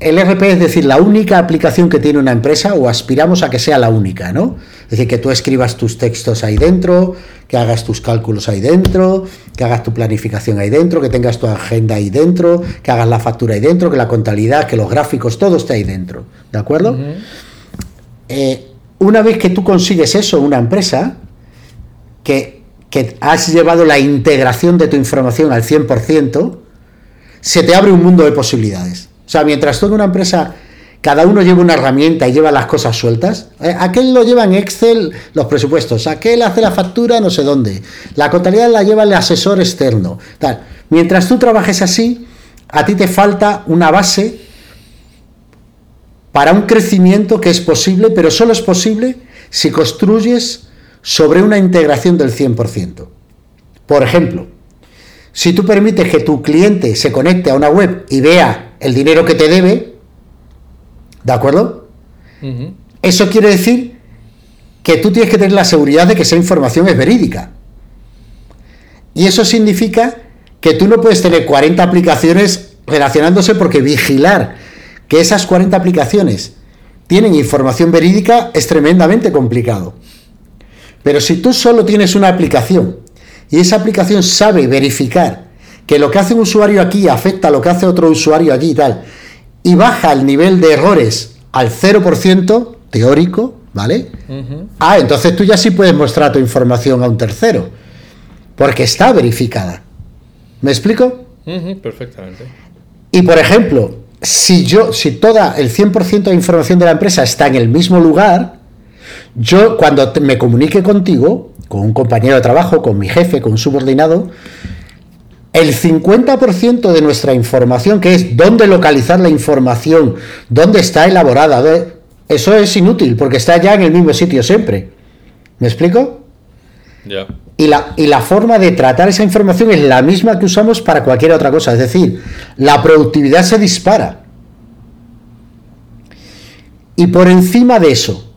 el RP es decir, la única aplicación que tiene una empresa o aspiramos a que sea la única, ¿no? Es decir, que tú escribas tus textos ahí dentro, que hagas tus cálculos ahí dentro, que hagas tu planificación ahí dentro, que tengas tu agenda ahí dentro, que hagas la factura ahí dentro, que la contabilidad, que los gráficos, todo esté ahí dentro, ¿de acuerdo? Eh, una vez que tú consigues eso, una empresa, que, has llevado la integración de tu información al 100%, se te abre un mundo de posibilidades. O sea, mientras toda una empresa, cada uno lleva una herramienta y lleva las cosas sueltas, eh, aquel lo lleva en Excel los presupuestos, aquel hace la factura no sé dónde, la contabilidad la lleva el asesor externo. Tal. Mientras tú trabajes así, a ti te falta una base para un crecimiento que es posible, pero solo es posible si construyes sobre una integración del 100%. Por ejemplo, si tú permites que tu cliente se conecte a una web y vea el dinero que te debe, ¿de acuerdo? Eso quiere decir que tú tienes que tener la seguridad de que esa información es verídica. Y eso significa que tú no puedes tener 40 aplicaciones relacionándose porque vigilar que esas 40 aplicaciones tienen información verídica es tremendamente complicado. Pero si tú solo tienes una aplicación y esa aplicación sabe verificar que lo que hace un usuario aquí afecta a lo que hace otro usuario allí y tal, y baja el nivel de errores al 0% teórico, ¿vale? Ah, entonces tú ya sí puedes mostrar tu información a un tercero, porque está verificada. ¿Me explico? perfectamente. Y por ejemplo, si yo, si toda el 100% de información de la empresa está en el mismo lugar, yo cuando me comunique contigo, con un compañero de trabajo, con mi jefe, con un subordinado, el 50% de nuestra información, que es dónde localizar la información, dónde está elaborada, eso es inútil porque está ya en el mismo sitio siempre. ¿Me explico? Ya. Y la, y la forma de tratar esa información es la misma que usamos para cualquier otra cosa. Es decir, la productividad se dispara. Y por encima de eso,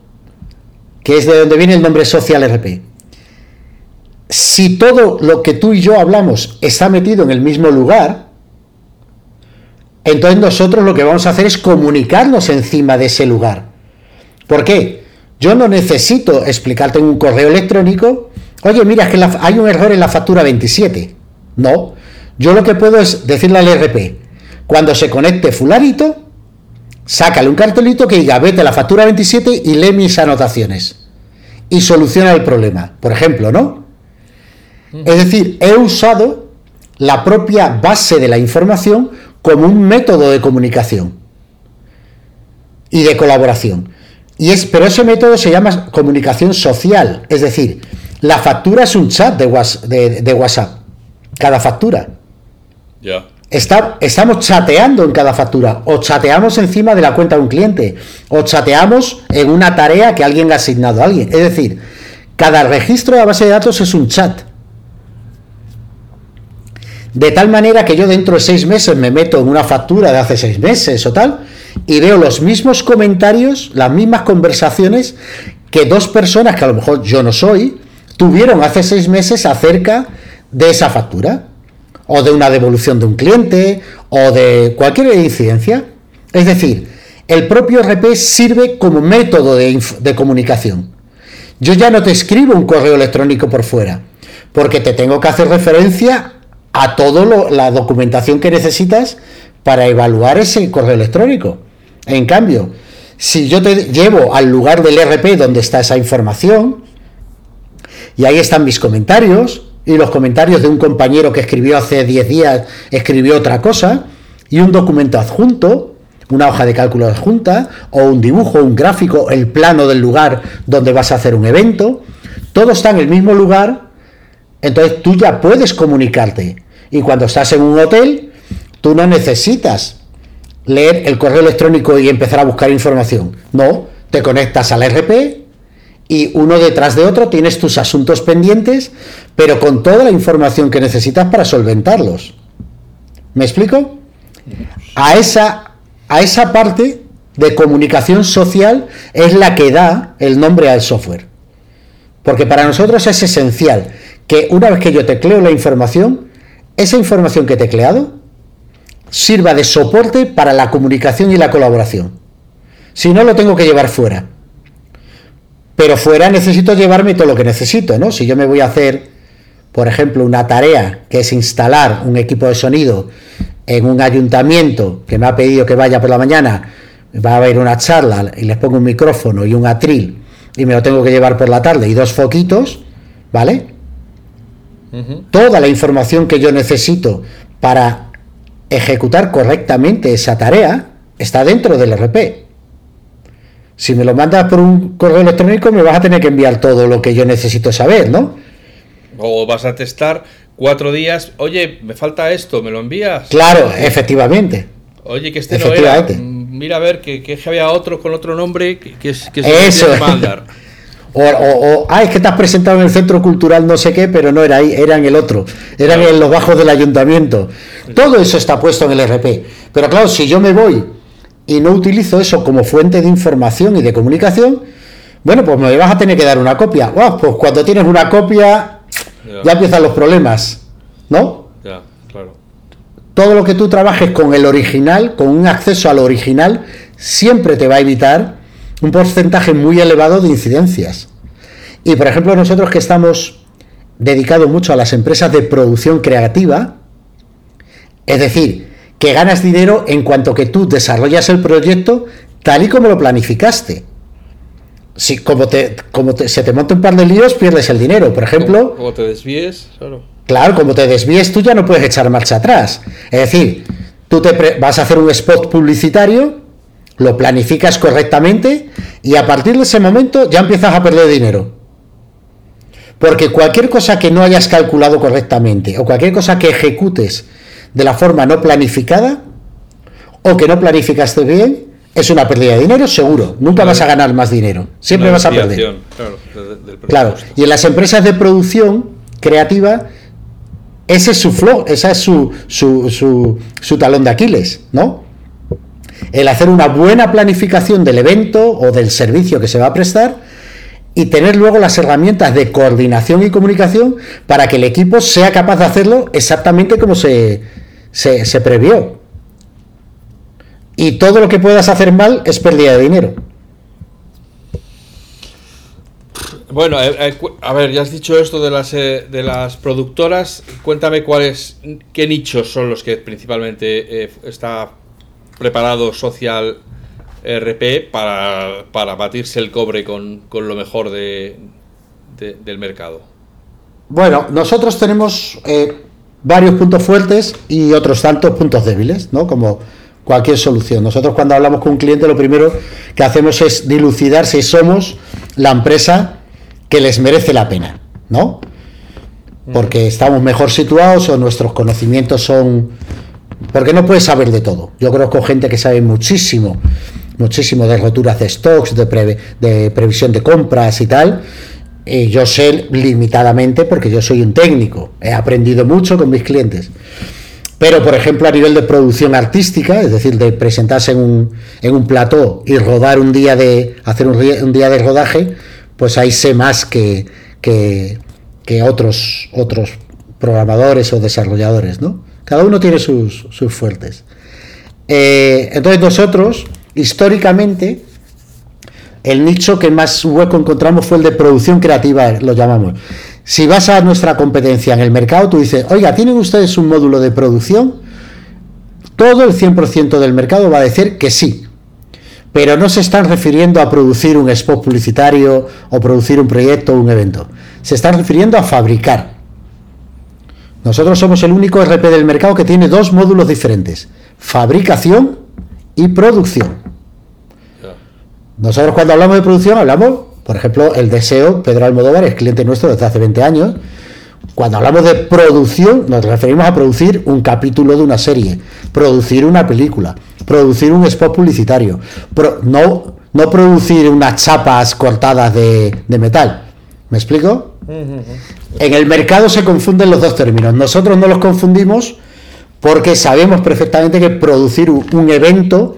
que es de donde viene el nombre Social RP, si todo lo que tú y yo hablamos está metido en el mismo lugar, entonces nosotros lo que vamos a hacer es comunicarnos encima de ese lugar. ¿Por qué? Yo no necesito explicarte en un correo electrónico, oye, mira, que hay un error en la factura 27. No, yo lo que puedo es decirle al RP, cuando se conecte fularito, sácale un cartelito que diga, vete a la factura 27 y lee mis anotaciones. Y soluciona el problema. Por ejemplo, ¿no? Es decir, he usado la propia base de la información como un método de comunicación y de colaboración. Y es, pero ese método se llama comunicación social, es decir, la factura es un chat de, WhatsApp, cada factura. Ya. Estamos chateando en cada factura, o chateamos encima de la cuenta de un cliente, o chateamos en una tarea que alguien ha asignado a alguien. Es decir, cada registro de la base de datos es un chat. De tal manera que yo dentro de seis meses me meto en una factura de hace seis meses o tal, y veo los mismos comentarios, las mismas conversaciones que dos personas que a lo mejor yo no soy, tuvieron hace seis meses acerca de esa factura, o de una devolución de un cliente, o de cualquier incidencia. Es decir, el propio RP sirve como método de, de comunicación. Yo ya no te escribo un correo electrónico por fuera, porque te tengo que hacer referencia a toda la documentación que necesitas para evaluar ese correo electrónico. En cambio, si yo te llevo al lugar del RP donde está esa información, y ahí están mis comentarios, y los comentarios de un compañero que escribió hace 10 días, escribió otra cosa, y un documento adjunto, una hoja de cálculo adjunta, o un dibujo, un gráfico, el plano del lugar donde vas a hacer un evento, todo está en el mismo lugar, entonces tú ya puedes comunicarte. Y cuando estás en un hotel, tú no necesitas leer el correo electrónico y empezar a buscar información. No, te conectas al RP y uno detrás de otro tienes tus asuntos pendientes, pero con toda la información que necesitas para solventarlos. ¿Me explico? A esa, a esa parte de comunicación social es la que da el nombre al software. Porque para nosotros es esencial que una vez que yo tecleo la información, esa información que he tecleado sirva de soporte para la comunicación y la colaboración. Si no, lo tengo que llevar fuera. Pero fuera necesito llevarme todo lo que necesito, ¿no? Si yo me voy a hacer, por ejemplo, una tarea que es instalar un equipo de sonido en un ayuntamiento que me ha pedido que vaya por la mañana, va a haber una charla y les pongo un micrófono y un atril y me lo tengo que llevar por la tarde y dos foquitos, ¿vale? Toda la información que yo necesito para ejecutar correctamente esa tarea está dentro del RP. Si me lo mandas por un correo electrónico, me vas a tener que enviar todo lo que yo necesito saber, ¿no? O vas a testar cuatro días, oye, me falta esto, ¿me lo envías? Claro, efectivamente. Oye, que este no era. Mm, mira a ver, que, que había otro con otro nombre que, que, que se mandar. O, o, ah, es que te has presentado en el centro cultural no sé qué, pero no era ahí, era en el otro, era en los bajos del ayuntamiento. Todo eso está puesto en el RP. Pero claro, si yo me voy y no utilizo eso como fuente de información y de comunicación, bueno, pues me vas a tener que dar una copia. pues cuando tienes una copia, ya, empiezan los problemas, ¿no? Ya, claro. Todo lo que tú trabajes con el original, con un acceso al original, siempre te va a evitar un porcentaje muy elevado de incidencias. Y por ejemplo, nosotros que estamos dedicados mucho a las empresas de producción creativa, es decir, que ganas dinero en cuanto que tú desarrollas el proyecto tal y como lo planificaste. Si como te, como se te monta un par de líos, pierdes el dinero. Por ejemplo. Como te desvíes, claro. Claro, como te desvíes, tú ya no puedes echar marcha atrás. Es decir, tú te vas a hacer un spot publicitario lo planificas correctamente y a partir de ese momento ya empiezas a perder dinero. Porque cualquier cosa que no hayas calculado correctamente o cualquier cosa que ejecutes de la forma no planificada o que no planificaste bien, es una pérdida de dinero seguro. Nunca vas a ganar más dinero. Siempre vas a perder. Claro, Y en las empresas de producción creativa, ese es su flow, esa es su, su, su, su talón de Aquiles, ¿no? el hacer una buena planificación del evento o del servicio que se va a prestar y tener luego las herramientas de coordinación y comunicación para que el equipo sea capaz de hacerlo exactamente como se, se, previó. Y todo lo que puedas hacer mal es pérdida de dinero. Bueno, eh, eh, a ver, ya has dicho esto de las, eh, de las productoras. Cuéntame cuáles, qué nichos son los que principalmente está preparado social RP para, para batirse el cobre con, lo mejor de, del mercado? Bueno, nosotros tenemos eh, varios puntos fuertes y otros tantos puntos débiles, ¿no? Como cualquier solución. Nosotros cuando hablamos con un cliente lo primero que hacemos es dilucidar si somos la empresa que les merece la pena, ¿no? Porque estamos mejor situados o nuestros conocimientos son porque no puedes saber de todo. Yo conozco gente que sabe muchísimo, muchísimo de roturas de stocks, de, de previsión de compras y tal. Y yo sé limitadamente porque yo soy un técnico. He aprendido mucho con mis clientes. Pero, por ejemplo, a nivel de producción artística, es decir, de presentarse en un, en un plató y rodar un día de. hacer un, día de rodaje, pues ahí sé más que, que, otros, otros programadores o desarrolladores, ¿no? Cada uno tiene sus, fuertes. Eh, entonces nosotros, históricamente, el nicho que más hueco encontramos fue el de producción creativa, lo llamamos. Si vas a nuestra competencia en el mercado, tú dices, oiga, ¿tienen ustedes un módulo de producción? Todo el 100% del mercado va a decir que sí, pero no se están refiriendo a producir un spot publicitario o producir un proyecto o un evento. Se están refiriendo a fabricar. Nosotros somos el único RP del mercado que tiene dos módulos diferentes, fabricación y producción. Nosotros cuando hablamos de producción hablamos, por ejemplo, el deseo, Pedro Almodóvar es cliente nuestro desde hace 20 años. Cuando hablamos de producción nos referimos a producir un capítulo de una serie, producir una película, producir un spot publicitario, no, no producir unas chapas cortadas de, de metal. ¿Me explico? En el mercado se confunden los dos términos. Nosotros no los confundimos porque sabemos perfectamente que producir un evento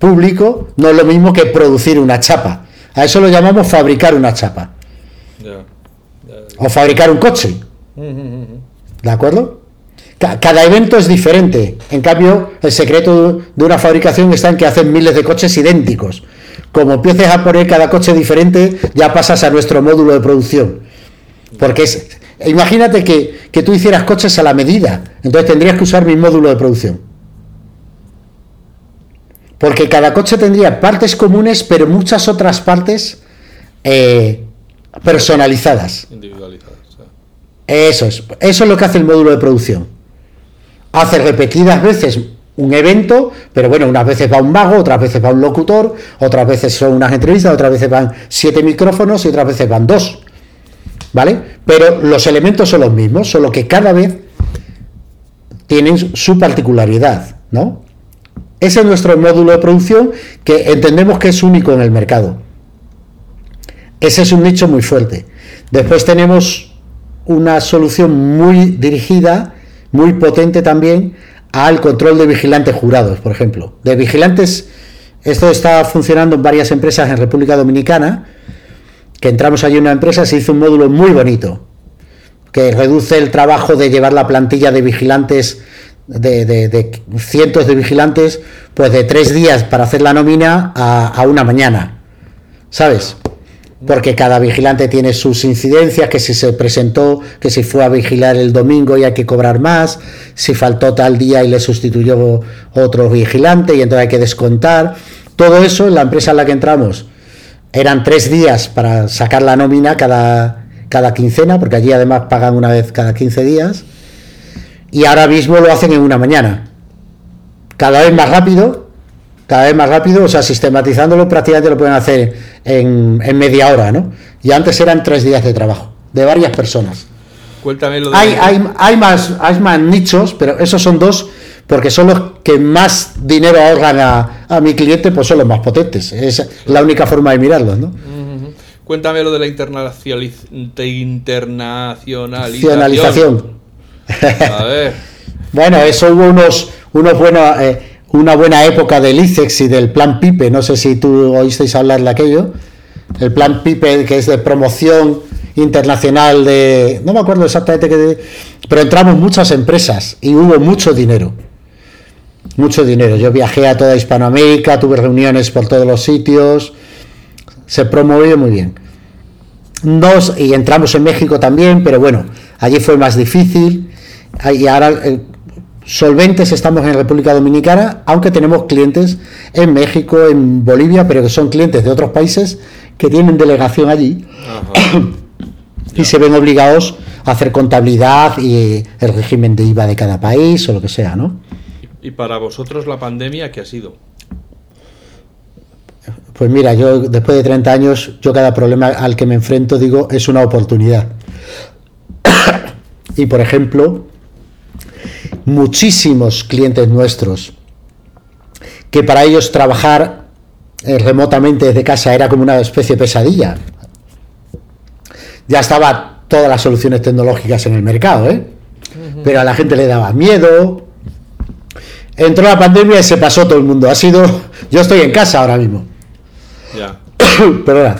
público no es lo mismo que producir una chapa. A eso lo llamamos fabricar una chapa. O fabricar un coche. ¿De acuerdo? Cada evento es diferente. En cambio, el secreto de una fabricación está en que hacen miles de coches idénticos. Como empieces a poner cada coche diferente, ya pasas a nuestro módulo de producción. Porque es, imagínate que, que tú hicieras coches a la medida, entonces tendrías que usar mi módulo de producción. Porque cada coche tendría partes comunes, pero muchas otras partes eh, personalizadas. Individualizadas. Eso es. Eso es lo que hace el módulo de producción. Hace repetidas veces un evento, pero bueno, unas veces va un mago, otras veces va un locutor, otras veces son unas entrevistas, otras veces van siete micrófonos y otras veces van dos. ¿Vale? Pero los elementos son los mismos, solo que cada vez tienen su particularidad, ¿no? Ese es nuestro módulo de producción que entendemos que es único en el mercado. Ese es un nicho muy fuerte. Después tenemos una solución muy dirigida, muy potente también, al control de vigilantes jurados, por ejemplo. De vigilantes, esto está funcionando en varias empresas en República Dominicana, que entramos allí en una empresa, se hizo un módulo muy bonito, que reduce el trabajo de llevar la plantilla de vigilantes, de, cientos de vigilantes, pues de tres días para hacer la nómina a, a una mañana, ¿sabes? porque cada vigilante tiene sus incidencias, que si se presentó, que si fue a vigilar el domingo y hay que cobrar más, si faltó tal día y le sustituyó otro vigilante y entonces hay que descontar. Todo eso en la empresa en la que entramos eran tres días para sacar la nómina cada, cada quincena, porque allí además pagan una vez cada 15 días, y ahora mismo lo hacen en una mañana. Cada vez más rápido, cada vez más rápido, o sea, sistematizándolo prácticamente lo pueden hacer en, media hora, ¿no? Y antes eran tres días de trabajo, de varias personas. Cuéntame lo de... Hay, hay, hay, más, hay más nichos, pero esos son dos, porque son los que más dinero ahorran a, a mi cliente, pues son los más potentes. Es la única forma de mirarlos, ¿no? Cuéntame lo de la internacionalización. Bueno, eso hubo unos, unos buenos... Eh, una buena época del ICEX y del plan PIPE, no sé si tú oísteis hablar de aquello, el plan PIPE que es de promoción internacional de, no me acuerdo exactamente qué, pero entramos muchas empresas y hubo mucho dinero, mucho dinero. Yo viajé a toda Hispanoamérica, tuve reuniones por todos los sitios, se promovió muy bien. Nos, y entramos en México también, pero bueno, allí fue más difícil. Y ahora eh, solventes estamos en República Dominicana, aunque tenemos clientes en México, en Bolivia, pero que son clientes de otros países que tienen delegación allí y se ven obligados a hacer contabilidad y el régimen de IVA de cada país o lo que sea, ¿no? ¿Y para vosotros la pandemia qué ha sido? Pues mira, yo después de 30 años, yo cada problema al que me enfrento digo es una oportunidad. y por ejemplo, muchísimos clientes nuestros que para ellos trabajar eh, remotamente desde casa era como una especie de pesadilla. Ya estaban todas las soluciones tecnológicas en el mercado, ¿eh? pero a la gente le daba miedo. Entró la pandemia y se pasó todo el mundo. Ha sido. Yo estoy en casa ahora mismo. Ya. Perdona.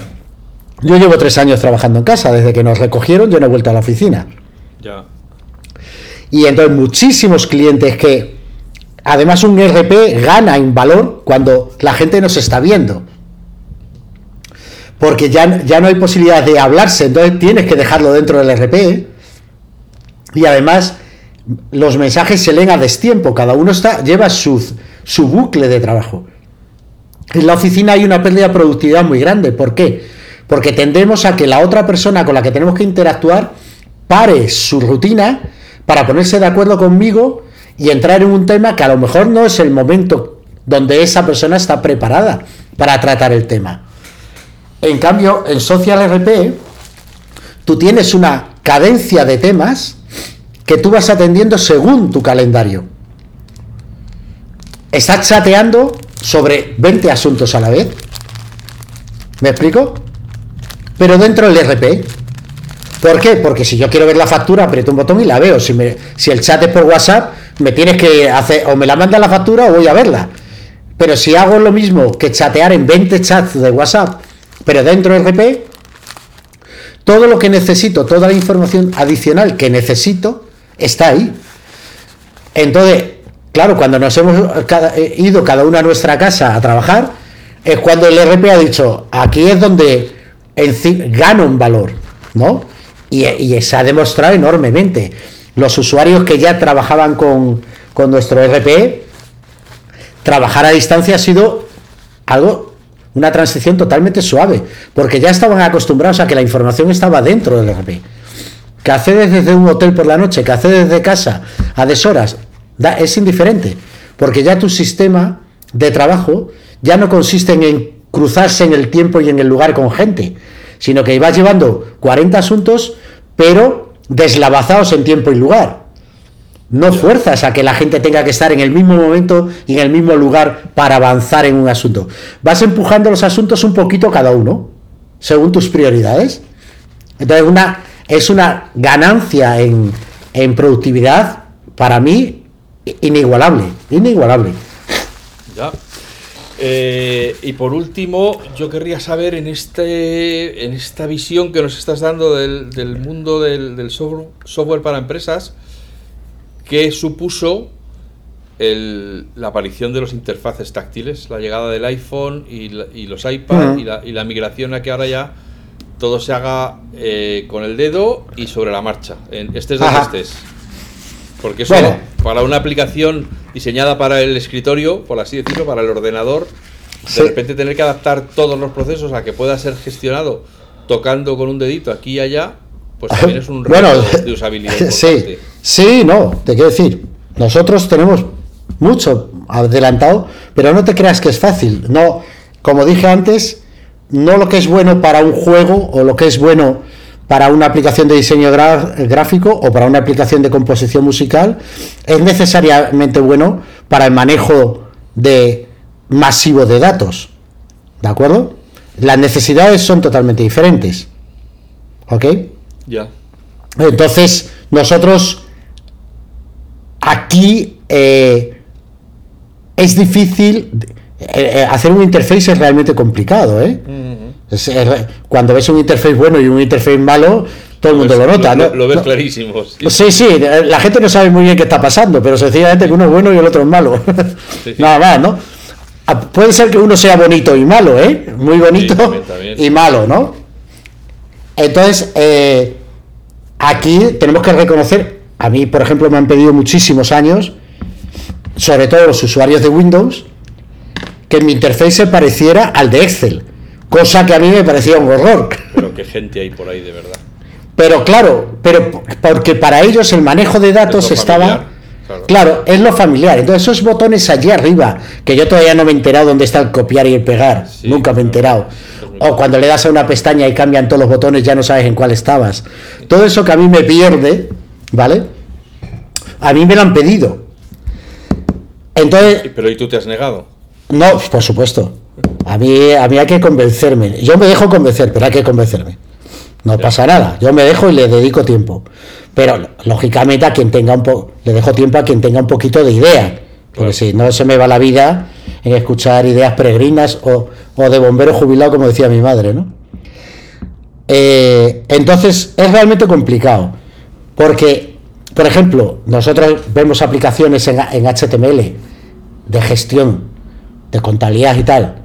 Yo llevo tres años trabajando en casa. Desde que nos recogieron, yo no he vuelto a la oficina. Ya. Y entonces muchísimos clientes que además un RP gana en valor cuando la gente nos está viendo. Porque ya, ya no hay posibilidad de hablarse, entonces tienes que dejarlo dentro del RP. Y además los mensajes se leen a destiempo, cada uno está, lleva su, su bucle de trabajo. En la oficina hay una pérdida de productividad muy grande. ¿Por qué? Porque tendemos a que la otra persona con la que tenemos que interactuar pare su rutina para ponerse de acuerdo conmigo y entrar en un tema que a lo mejor no es el momento donde esa persona está preparada para tratar el tema. En cambio, en Social RP, tú tienes una cadencia de temas que tú vas atendiendo según tu calendario. Estás chateando sobre 20 asuntos a la vez. ¿Me explico? Pero dentro del RP. ¿Por qué? Porque si yo quiero ver la factura, aprieto un botón y la veo. Si, el chat es por WhatsApp, me tienes que hacer, o me la manda la factura o voy a verla. Pero si hago lo mismo que chatear en 20 chats de WhatsApp, pero dentro del RP, todo lo que necesito, toda la información adicional que necesito, está ahí. Entonces, claro, cuando nos hemos eh, ido cada uno a nuestra casa a trabajar, es cuando el RP ha dicho, aquí es donde gano un valor, ¿no? Y, se ha demostrado enormemente. Los usuarios que ya trabajaban con, con nuestro RP, trabajar a distancia ha sido algo, una transición totalmente suave, porque ya estaban acostumbrados a que la información estaba dentro del RP. Que accedes desde un hotel por la noche, que accedes desde casa a deshoras, da, es indiferente, porque ya tu sistema de trabajo ya no consiste en cruzarse en el tiempo y en el lugar con gente, sino que vas llevando 40 asuntos, pero deslavazados en tiempo y lugar. No fuerzas a que la gente tenga que estar en el mismo momento y en el mismo lugar para avanzar en un asunto. Vas empujando los asuntos un poquito cada uno, según tus prioridades. Entonces, una, es una ganancia en, en productividad para mí inigualable, inigualable. Ya. Eh, y por último, yo querría saber en, este, en esta visión que nos estás dando del, mundo del, software, para empresas, ¿qué supuso la aparición de los interfaces táctiles, la llegada del iPhone y, los iPads y, la, migración a que ahora ya todo se haga eh, con el dedo y sobre la marcha, en estés donde estés? Porque eso, para una aplicación diseñada para el escritorio, por así decirlo, para el ordenador, de repente tener que adaptar todos los procesos a que pueda ser gestionado tocando con un dedito aquí y allá, pues también es un reto de usabilidad. Sí, sí, no, te quiero decir, nosotros tenemos mucho adelantado, pero no te creas que es fácil. No, como dije antes, no lo que es bueno para un juego o lo que es bueno para una aplicación de diseño gráfico o para una aplicación de composición musical es necesariamente bueno para el manejo de masivo de datos. ¿De acuerdo? Las necesidades son totalmente diferentes. ¿Ok? Ya. Entonces, nosotros aquí eh, es difícil. Eh, eh, hacer un interface es realmente complicado, ¿eh? Cuando ves un interface bueno y un interface malo, todo el mundo lo nota, ¿no? Lo, ves clarísimo. Sí. sí, la gente no sabe muy bien qué está pasando, pero sencillamente que uno es bueno y el otro es malo. Nada más, ¿no? Ah, puede ser que uno sea bonito y malo, ¿eh? Muy bonito y malo, ¿no? Entonces, eh, aquí tenemos que reconocer, a mí, por ejemplo, me han pedido muchísimos años, sobre todo los usuarios de Windows, que mi interface se pareciera al de Excel cosa que a mí me parecía un horror. Pero qué gente hay por ahí de verdad. Pero claro, pero porque para ellos el manejo de datos estaba claro. es lo familiar. Entonces esos botones allí arriba, que yo todavía no me he enterado dónde está el copiar y el pegar, nunca me he enterado. O cuando le das a una pestaña y cambian todos los botones, ya no sabes en cuál estabas. Todo eso que a mí me pierde, ¿vale? A mí me lo han pedido. Entonces. Pero ¿y tú te has negado? No, por supuesto. A mí, a mí hay que convencerme. Yo me dejo convencer, pero hay que convencerme. No pasa nada. Yo me dejo y le dedico tiempo. Pero lógicamente a quien tenga un poco, le dejo tiempo a quien tenga un poquito de idea. Porque si no se me va la vida en escuchar ideas peregrinas o, de bombero jubilado, como decía mi madre, ¿no? Eh, entonces es realmente complicado. Porque, por ejemplo, nosotros vemos aplicaciones en, en HTML de gestión, de contabilidad y tal,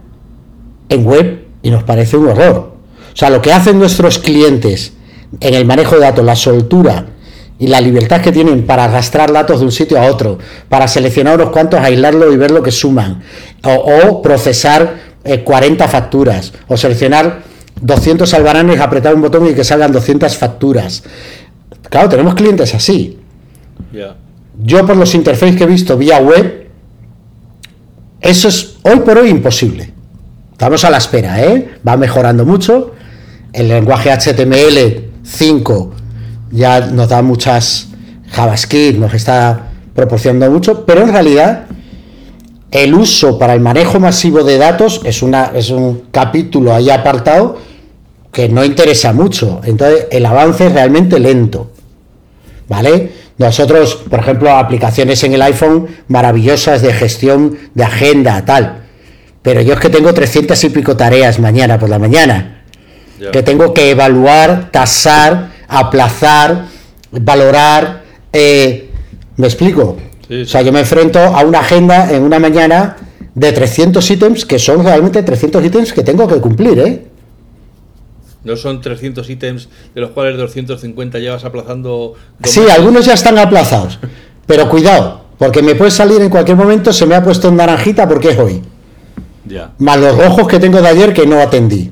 en web y nos parece un horror. O sea, lo que hacen nuestros clientes en el manejo de datos, la soltura y la libertad que tienen para arrastrar datos de un sitio a otro, para seleccionar unos cuantos, aislarlo y ver lo que suman, o, procesar 40 eh, facturas, o seleccionar 200 albaranes, apretar un botón y que salgan 200 facturas. Claro, tenemos clientes así. Yo por los interfaces que he visto vía web, eso es hoy por hoy imposible. Estamos a la espera, ¿eh? Va mejorando mucho. El lenguaje HTML5 ya nos da muchas JavaScript, nos está proporcionando mucho, pero en realidad el uso para el manejo masivo de datos es, una, es un capítulo ahí apartado que no interesa mucho. Entonces, el avance es realmente lento. ¿Vale? Nosotros, por ejemplo, aplicaciones en el iPhone maravillosas de gestión de agenda, tal. Pero yo es que tengo 300 y pico tareas mañana por la mañana. Que tengo que evaluar, tasar, aplazar, valorar. Eh, ¿Me explico? O sea, yo me enfrento a una agenda en una mañana de 300 ítems que son realmente 300 ítems que tengo que cumplir, ¿eh? No son 300 ítems de los cuales 250 llevas aplazando. Sí, algunos ya están aplazados. Pero cuidado, porque me puede salir en cualquier momento, se me ha puesto en naranjita porque es hoy. Ya. Más los rojos que tengo de ayer que no atendí.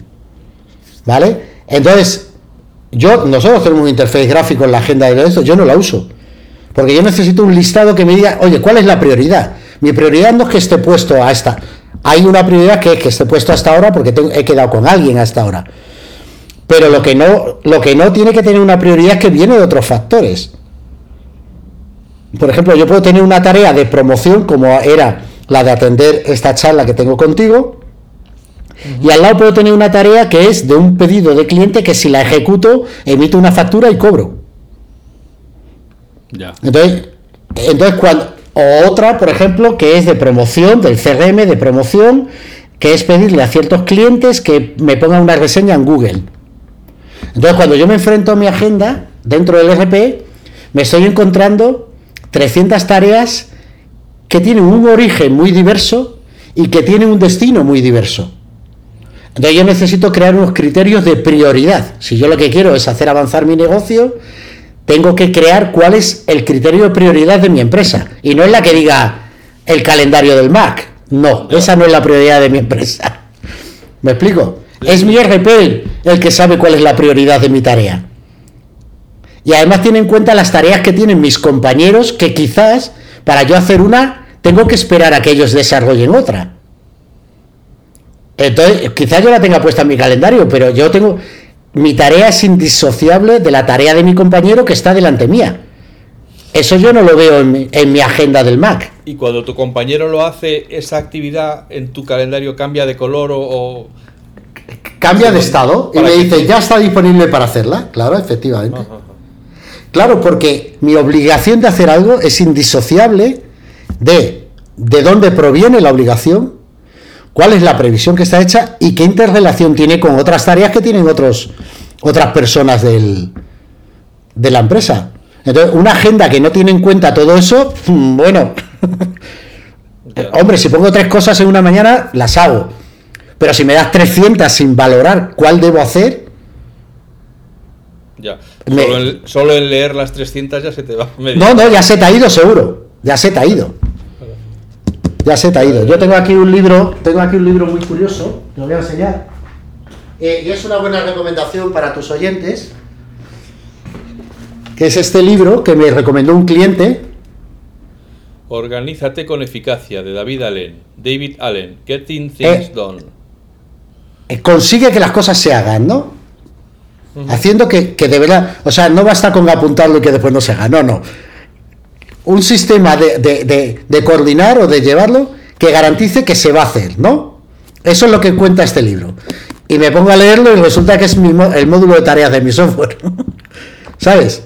¿Vale? Entonces, yo, nosotros tenemos un interfaz gráfico en la agenda de esto, yo no la uso. Porque yo necesito un listado que me diga, oye, ¿cuál es la prioridad? Mi prioridad no es que esté puesto a esta. Hay una prioridad que es que esté puesto hasta ahora porque he quedado con alguien hasta ahora. Pero lo que no, lo que no tiene que tener una prioridad es que viene de otros factores. Por ejemplo, yo puedo tener una tarea de promoción como era la de atender esta charla que tengo contigo. Y al lado puedo tener una tarea que es de un pedido de cliente que si la ejecuto emito una factura y cobro. Ya. Entonces, entonces cuando, o otra, por ejemplo, que es de promoción, del CRM de promoción, que es pedirle a ciertos clientes que me pongan una reseña en Google. Entonces, cuando yo me enfrento a mi agenda dentro del RP, me estoy encontrando 300 tareas que tienen un origen muy diverso y que tienen un destino muy diverso. Entonces yo necesito crear unos criterios de prioridad. Si yo lo que quiero es hacer avanzar mi negocio, tengo que crear cuál es el criterio de prioridad de mi empresa. Y no es la que diga el calendario del Mac. No, esa no es la prioridad de mi empresa. ¿Me explico? Es mi RP el que sabe cuál es la prioridad de mi tarea. Y además tiene en cuenta las tareas que tienen mis compañeros que quizás para yo hacer una tengo que esperar a que ellos desarrollen otra. Entonces, quizás yo la tenga puesta en mi calendario, pero yo tengo mi tarea es indisociable de la tarea de mi compañero que está delante mía. Eso yo no lo veo en mi, agenda del Mac. Y cuando tu compañero lo hace, esa actividad en tu calendario cambia de color o cambia de estado y me dice, ya está disponible para hacerla. Claro, efectivamente. Claro, porque mi obligación de hacer algo es indisociable de de dónde proviene la obligación, cuál es la previsión que está hecha y qué interrelación tiene con otras tareas que tienen otros, otras personas del, de la empresa. Entonces, una agenda que no tiene en cuenta todo eso, bueno, hombre, si pongo tres cosas en una mañana, las hago pero si me das 300 sin valorar cuál debo hacer. Ya. Solo, en, leer las 300 ya se te va. No, no, ya se te ha ido seguro. Ya se te ha ido. Ya se te ha ido. Yo tengo aquí un libro, tengo aquí un libro muy curioso, te lo voy a enseñar. Eh, y es una buena recomendación para tus oyentes. Que es este libro que me recomendó un cliente. Organízate con eficacia, de David Allen. David Allen, Getting Things eh, Done. Eh, consigue que las cosas se hagan, ¿no? Haciendo que, que, de verdad, o sea, no basta con apuntarlo y que después no se haga, no, no. Un sistema de, coordinar o de llevarlo que garantice que se va a hacer, ¿no? Eso es lo que cuenta este libro. Y me pongo a leerlo y resulta que es el módulo de tareas de mi software. ¿Sabes?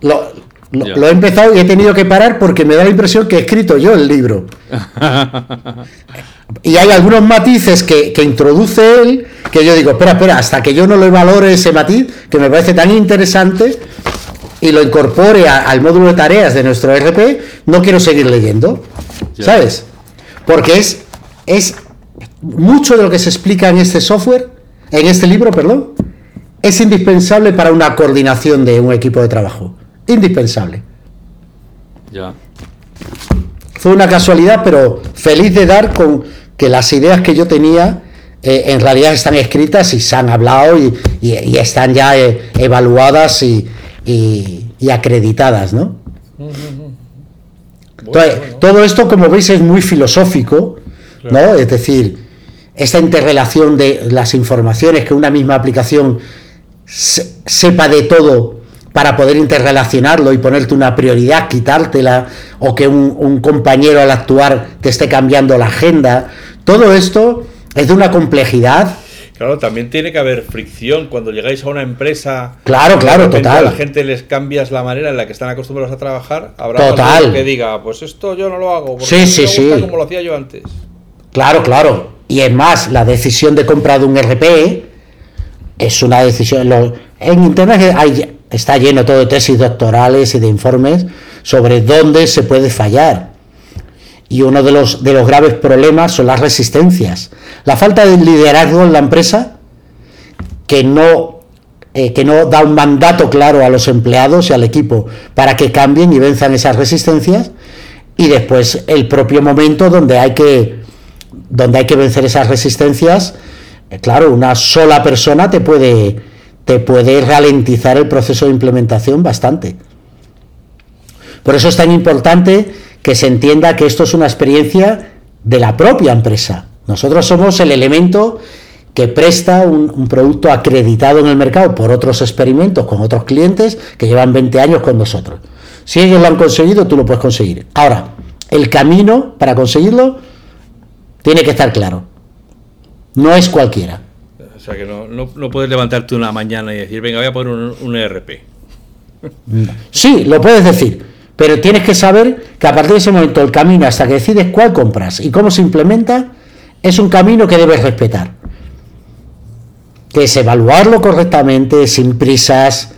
Lo, lo, he empezado y he tenido que parar porque me da la impresión que he escrito yo el libro. y hay algunos matices que, introduce él que yo digo, espera, espera, hasta que yo no le valore ese matiz, que me parece tan interesante, y lo incorpore al módulo de tareas de nuestro RP, no quiero seguir leyendo. ¿Sabes? Porque es, es mucho de lo que se explica en este software, en este libro, perdón, es indispensable para una coordinación de un equipo de trabajo. Indispensable. Ya. Fue una casualidad, pero feliz de dar con que las ideas que yo tenía eh, en realidad están escritas y se han hablado y, están ya eh, evaluadas y, acreditadas, ¿no? Entonces, todo esto, como veis, es muy filosófico, ¿no? Es decir, esta interrelación de las informaciones, que una misma aplicación sepa de todo para poder interrelacionarlo y ponerte una prioridad, quitártela, o que un, compañero al actuar te esté cambiando la agenda. Todo esto es de una complejidad Claro, también tiene que haber fricción cuando llegáis a una empresa. Claro, claro, total. A la gente les cambias la manera en la que están acostumbrados a trabajar. Habrá total. que diga, pues esto yo no lo hago. Porque sí, sí, sí. Como lo hacía yo antes. Claro, claro. Y es más, la decisión de comprar de un RP es una decisión. En internet hay, está lleno todo de tesis doctorales y de informes sobre dónde se puede fallar. Y uno de los, de los graves problemas son las resistencias. La falta de liderazgo en la empresa, que no, eh, que no da un mandato claro a los empleados y al equipo para que cambien y venzan esas resistencias, y después el propio momento donde hay que, donde hay que vencer esas resistencias, eh, claro, una sola persona te puede, te puede ralentizar el proceso de implementación bastante. Por eso es tan importante que se entienda que esto es una experiencia de la propia empresa. Nosotros somos el elemento que presta un, producto acreditado en el mercado por otros experimentos con otros clientes que llevan 20 años con nosotros. Si ellos lo han conseguido, tú lo puedes conseguir. Ahora, el camino para conseguirlo tiene que estar claro. No es cualquiera. Sea que no, puedes levantarte una mañana y decir, venga, voy a poner un, ERP. Sí, lo puedes decir pero tienes que saber que a partir de ese momento el camino hasta que decides cuál compras y cómo se implementa es un camino que debes respetar. Que es evaluarlo correctamente, sin prisas.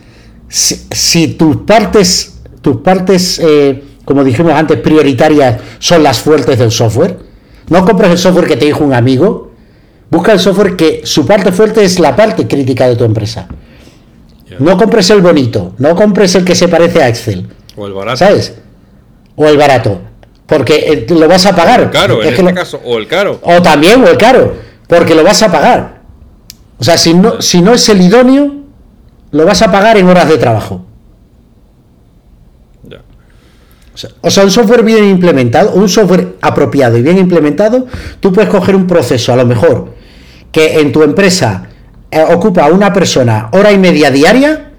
Si, tus partes, tus partes, eh, como dijimos antes, prioritarias son las fuertes del software, no compres el software que te dijo un amigo, busca el software que su parte fuerte es la parte crítica de tu empresa. No compres el bonito, no compres el que se parece a Excel o el barato. ¿Sabes? O el barato. Porque eh, lo vas a pagar. O caro, en este caso. O el caro. O también, o el caro. Porque lo vas a pagar. O sea, si no, si no es el idóneo, lo vas a pagar en horas de trabajo. O sea, un software bien implementado, un software apropiado y bien implementado, tú puedes coger un proceso, a lo mejor, que en tu empresa eh, ocupa a una persona hora y media diaria,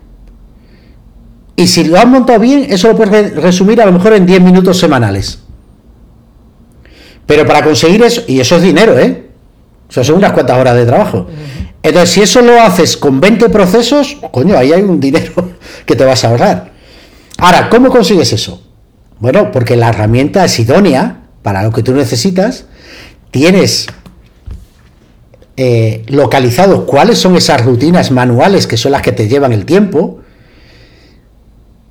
y si lo has montado bien, eso lo puedes resumir a lo mejor en 10 minutos semanales. Pero para conseguir eso, y eso es dinero, ¿eh? O sea, son unas cuantas horas de trabajo. Entonces, si eso lo haces con 20 procesos, coño, ahí hay un dinero que te vas a ahorrar. Ahora, ¿cómo consigues eso? Bueno, porque la herramienta es idónea para lo que tú necesitas. Tienes eh, localizado cuáles son esas rutinas manuales que son las que te llevan el tiempo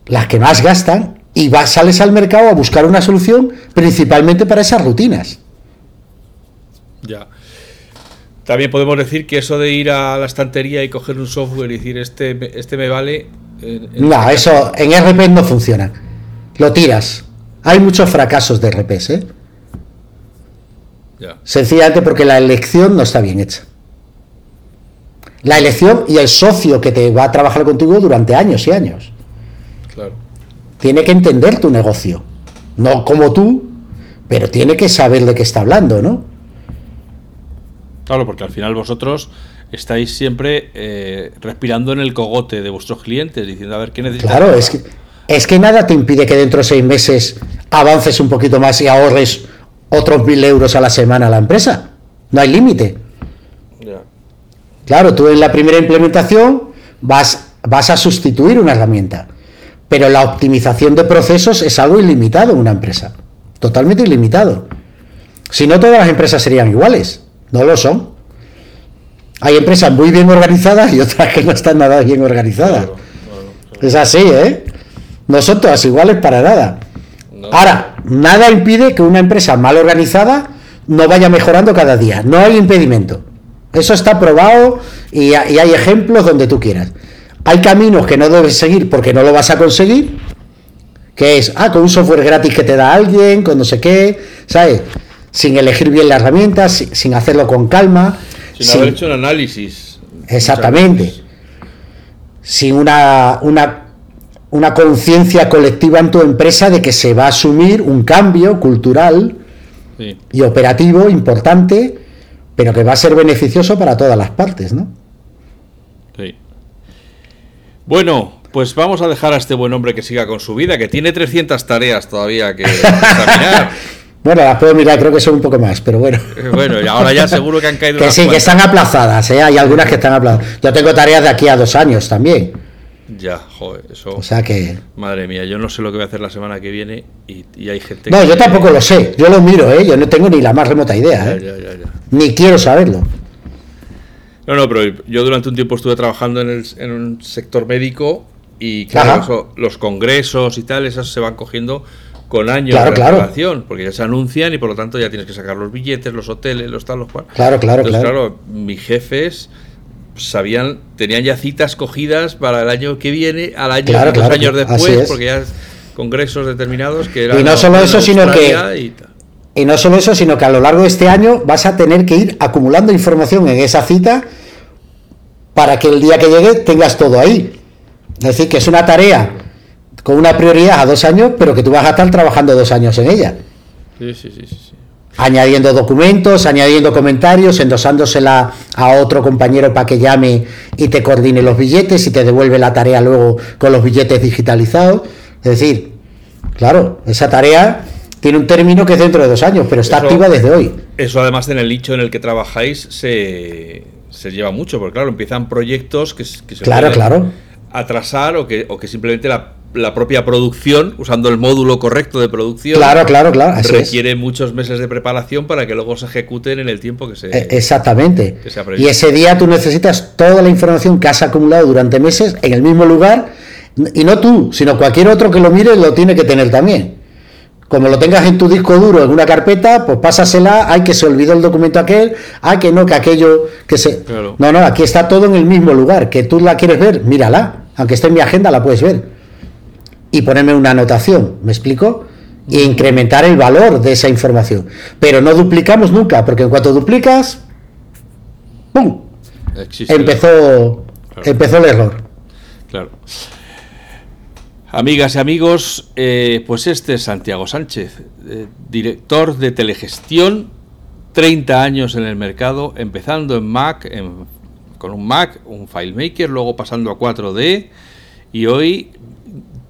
las que más gastan, y vas, sales al mercado a buscar una solución principalmente para esas rutinas. Ya. También podemos decir que eso de ir a la estantería y coger un software y decir este, este me vale. no, eso en RP no funciona. Lo tiras. Hay muchos fracasos de RPs, ¿eh? Sencillamente porque la elección no está bien hecha. La elección y el socio que te va a trabajar contigo durante años y años. Tiene que entender tu negocio. No como tú, pero tiene que saber de qué está hablando, ¿no? Claro, porque al final vosotros estáis siempre eh, respirando en el cogote de vuestros clientes, diciendo a ver qué necesitan. Claro, es que, es que nada te impide que dentro de seis meses avances un poquito más y ahorres otros mil euros a la semana a la empresa. No hay límite. Claro, tú en la primera implementación vas, vas a sustituir una herramienta. Pero la optimización de procesos es algo ilimitado en una empresa. Totalmente ilimitado. Si no, todas las empresas serían iguales. No lo son. Hay empresas muy bien organizadas y otras que no están nada bien organizadas. Es así, ¿eh? No son todas iguales para nada. Ahora, nada impide que una empresa mal organizada no vaya mejorando cada día. No hay impedimento. Eso está probado y hay ejemplos donde tú quieras. Hay caminos que no debes seguir porque no lo vas a conseguir, que es, ah, con un software gratis que te da alguien, con no sé qué, ¿sabes? Sin elegir bien la herramienta, sin hacerlo con calma. Sin, haber hecho un análisis. Exactamente. Sin una, una una conciencia colectiva en tu empresa de que se va a asumir un cambio cultural y operativo importante, pero que va a ser beneficioso para todas las partes, ¿no? Sí. Bueno, pues vamos a dejar a este buen hombre que siga con su vida, que tiene 300 tareas todavía que examinar. Bueno, las puedo mirar, creo que son un poco más, pero bueno. Eh, bueno, y ahora ya seguro que han caído. que sí, que están aplazadas, ¿eh? hay algunas que están aplazadas. Yo tengo tareas de aquí a dos años también. Ya, joder, eso. O sea que. Madre mía, yo no sé lo que voy a hacer la semana que viene y, hay gente. No, yo tampoco lo sé, yo lo miro, ¿eh? Yo no tengo ni la más remota idea, ¿eh? Ya, ya, ya, ni quiero saberlo. No, no, pero yo durante un tiempo estuve trabajando en, el, en un sector médico y claro, los congresos y tal, esas se van cogiendo con años de claro. porque ya se anuncian y por lo tanto ya tienes que sacar los billetes, los hoteles, los tal, los cual. Claro, claro, Entonces, claro. mis jefes sabían, tenían ya citas cogidas para el año que viene, al año, dos años después, porque ya congresos determinados que eran. Y no solo eso, sino que. Y, no solo eso, sino que a lo largo de este año vas a tener que ir acumulando información en esa cita para que el día que llegue tengas todo ahí. Es decir, que es una tarea con una prioridad a dos años, pero que tú vas a estar trabajando dos años en ella. Sí, sí, sí, sí. Añadiendo documentos, añadiendo comentarios, endosándosela a otro compañero para que llame y te coordine los billetes y te devuelve la tarea luego con los billetes digitalizados. Es decir, claro, esa tarea tiene un término que es dentro de dos años, pero está activa desde hoy. Eso además en el nicho en el que trabajáis se, lleva mucho, porque claro, empiezan proyectos que, se claro, claro. atrasar o que, o que simplemente la la propia producción, usando el módulo correcto de producción. Claro, claro, claro. requiere muchos meses de preparación para que luego se ejecuten en el tiempo que se. E, exactamente. y ese día tú necesitas toda la información que has acumulado durante meses en el mismo lugar. Y no tú, sino cualquier otro que lo mire lo tiene que tener también. Como lo tengas en tu disco duro, en una carpeta, pues pásasela, hay que se olvidó el documento aquel, hay que no, que aquello que se... No, no, aquí está todo en el mismo lugar, que tú la quieres ver, mírala, aunque esté en mi agenda la puedes ver y ponerme una anotación, ¿me explico? Y incrementar el valor de esa información. Pero no duplicamos nunca, porque en cuanto duplicas, ¡pum! empezó, empezó el error. Claro. Amigas y amigos, eh, pues este es Santiago Sánchez, eh, director de telegestión, 30 años en el mercado, empezando en Mac, con un Mac, un FileMaker, luego pasando a 4D y hoy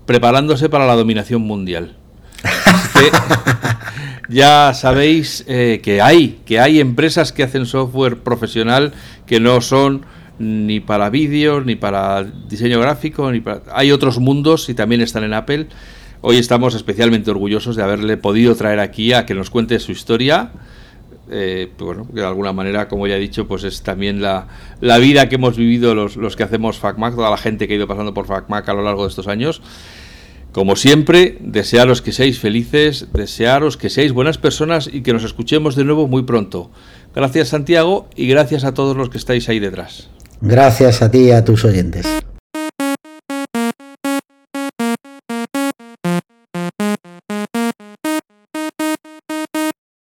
preparándose para la dominación mundial. ya sabéis eh, que hay, que hay empresas que hacen software profesional que no son ni para vídeos, ni para diseño gráfico, ni para... Hay otros mundos y también están en Apple. Hoy estamos especialmente orgullosos de haberle podido traer aquí a que nos cuente su historia. Eh, bueno, que de alguna manera, como ya he dicho, pues es también la, la vida que hemos vivido los, los que hacemos FacMac, toda la gente que ha ido pasando por FacMac a lo largo de estos años. Como siempre, desearos que seáis felices, desearos que seáis buenas personas y que nos escuchemos de nuevo muy pronto. Gracias Santiago y gracias a todos los que estáis ahí detrás. Gracias a ti y a tus oyentes.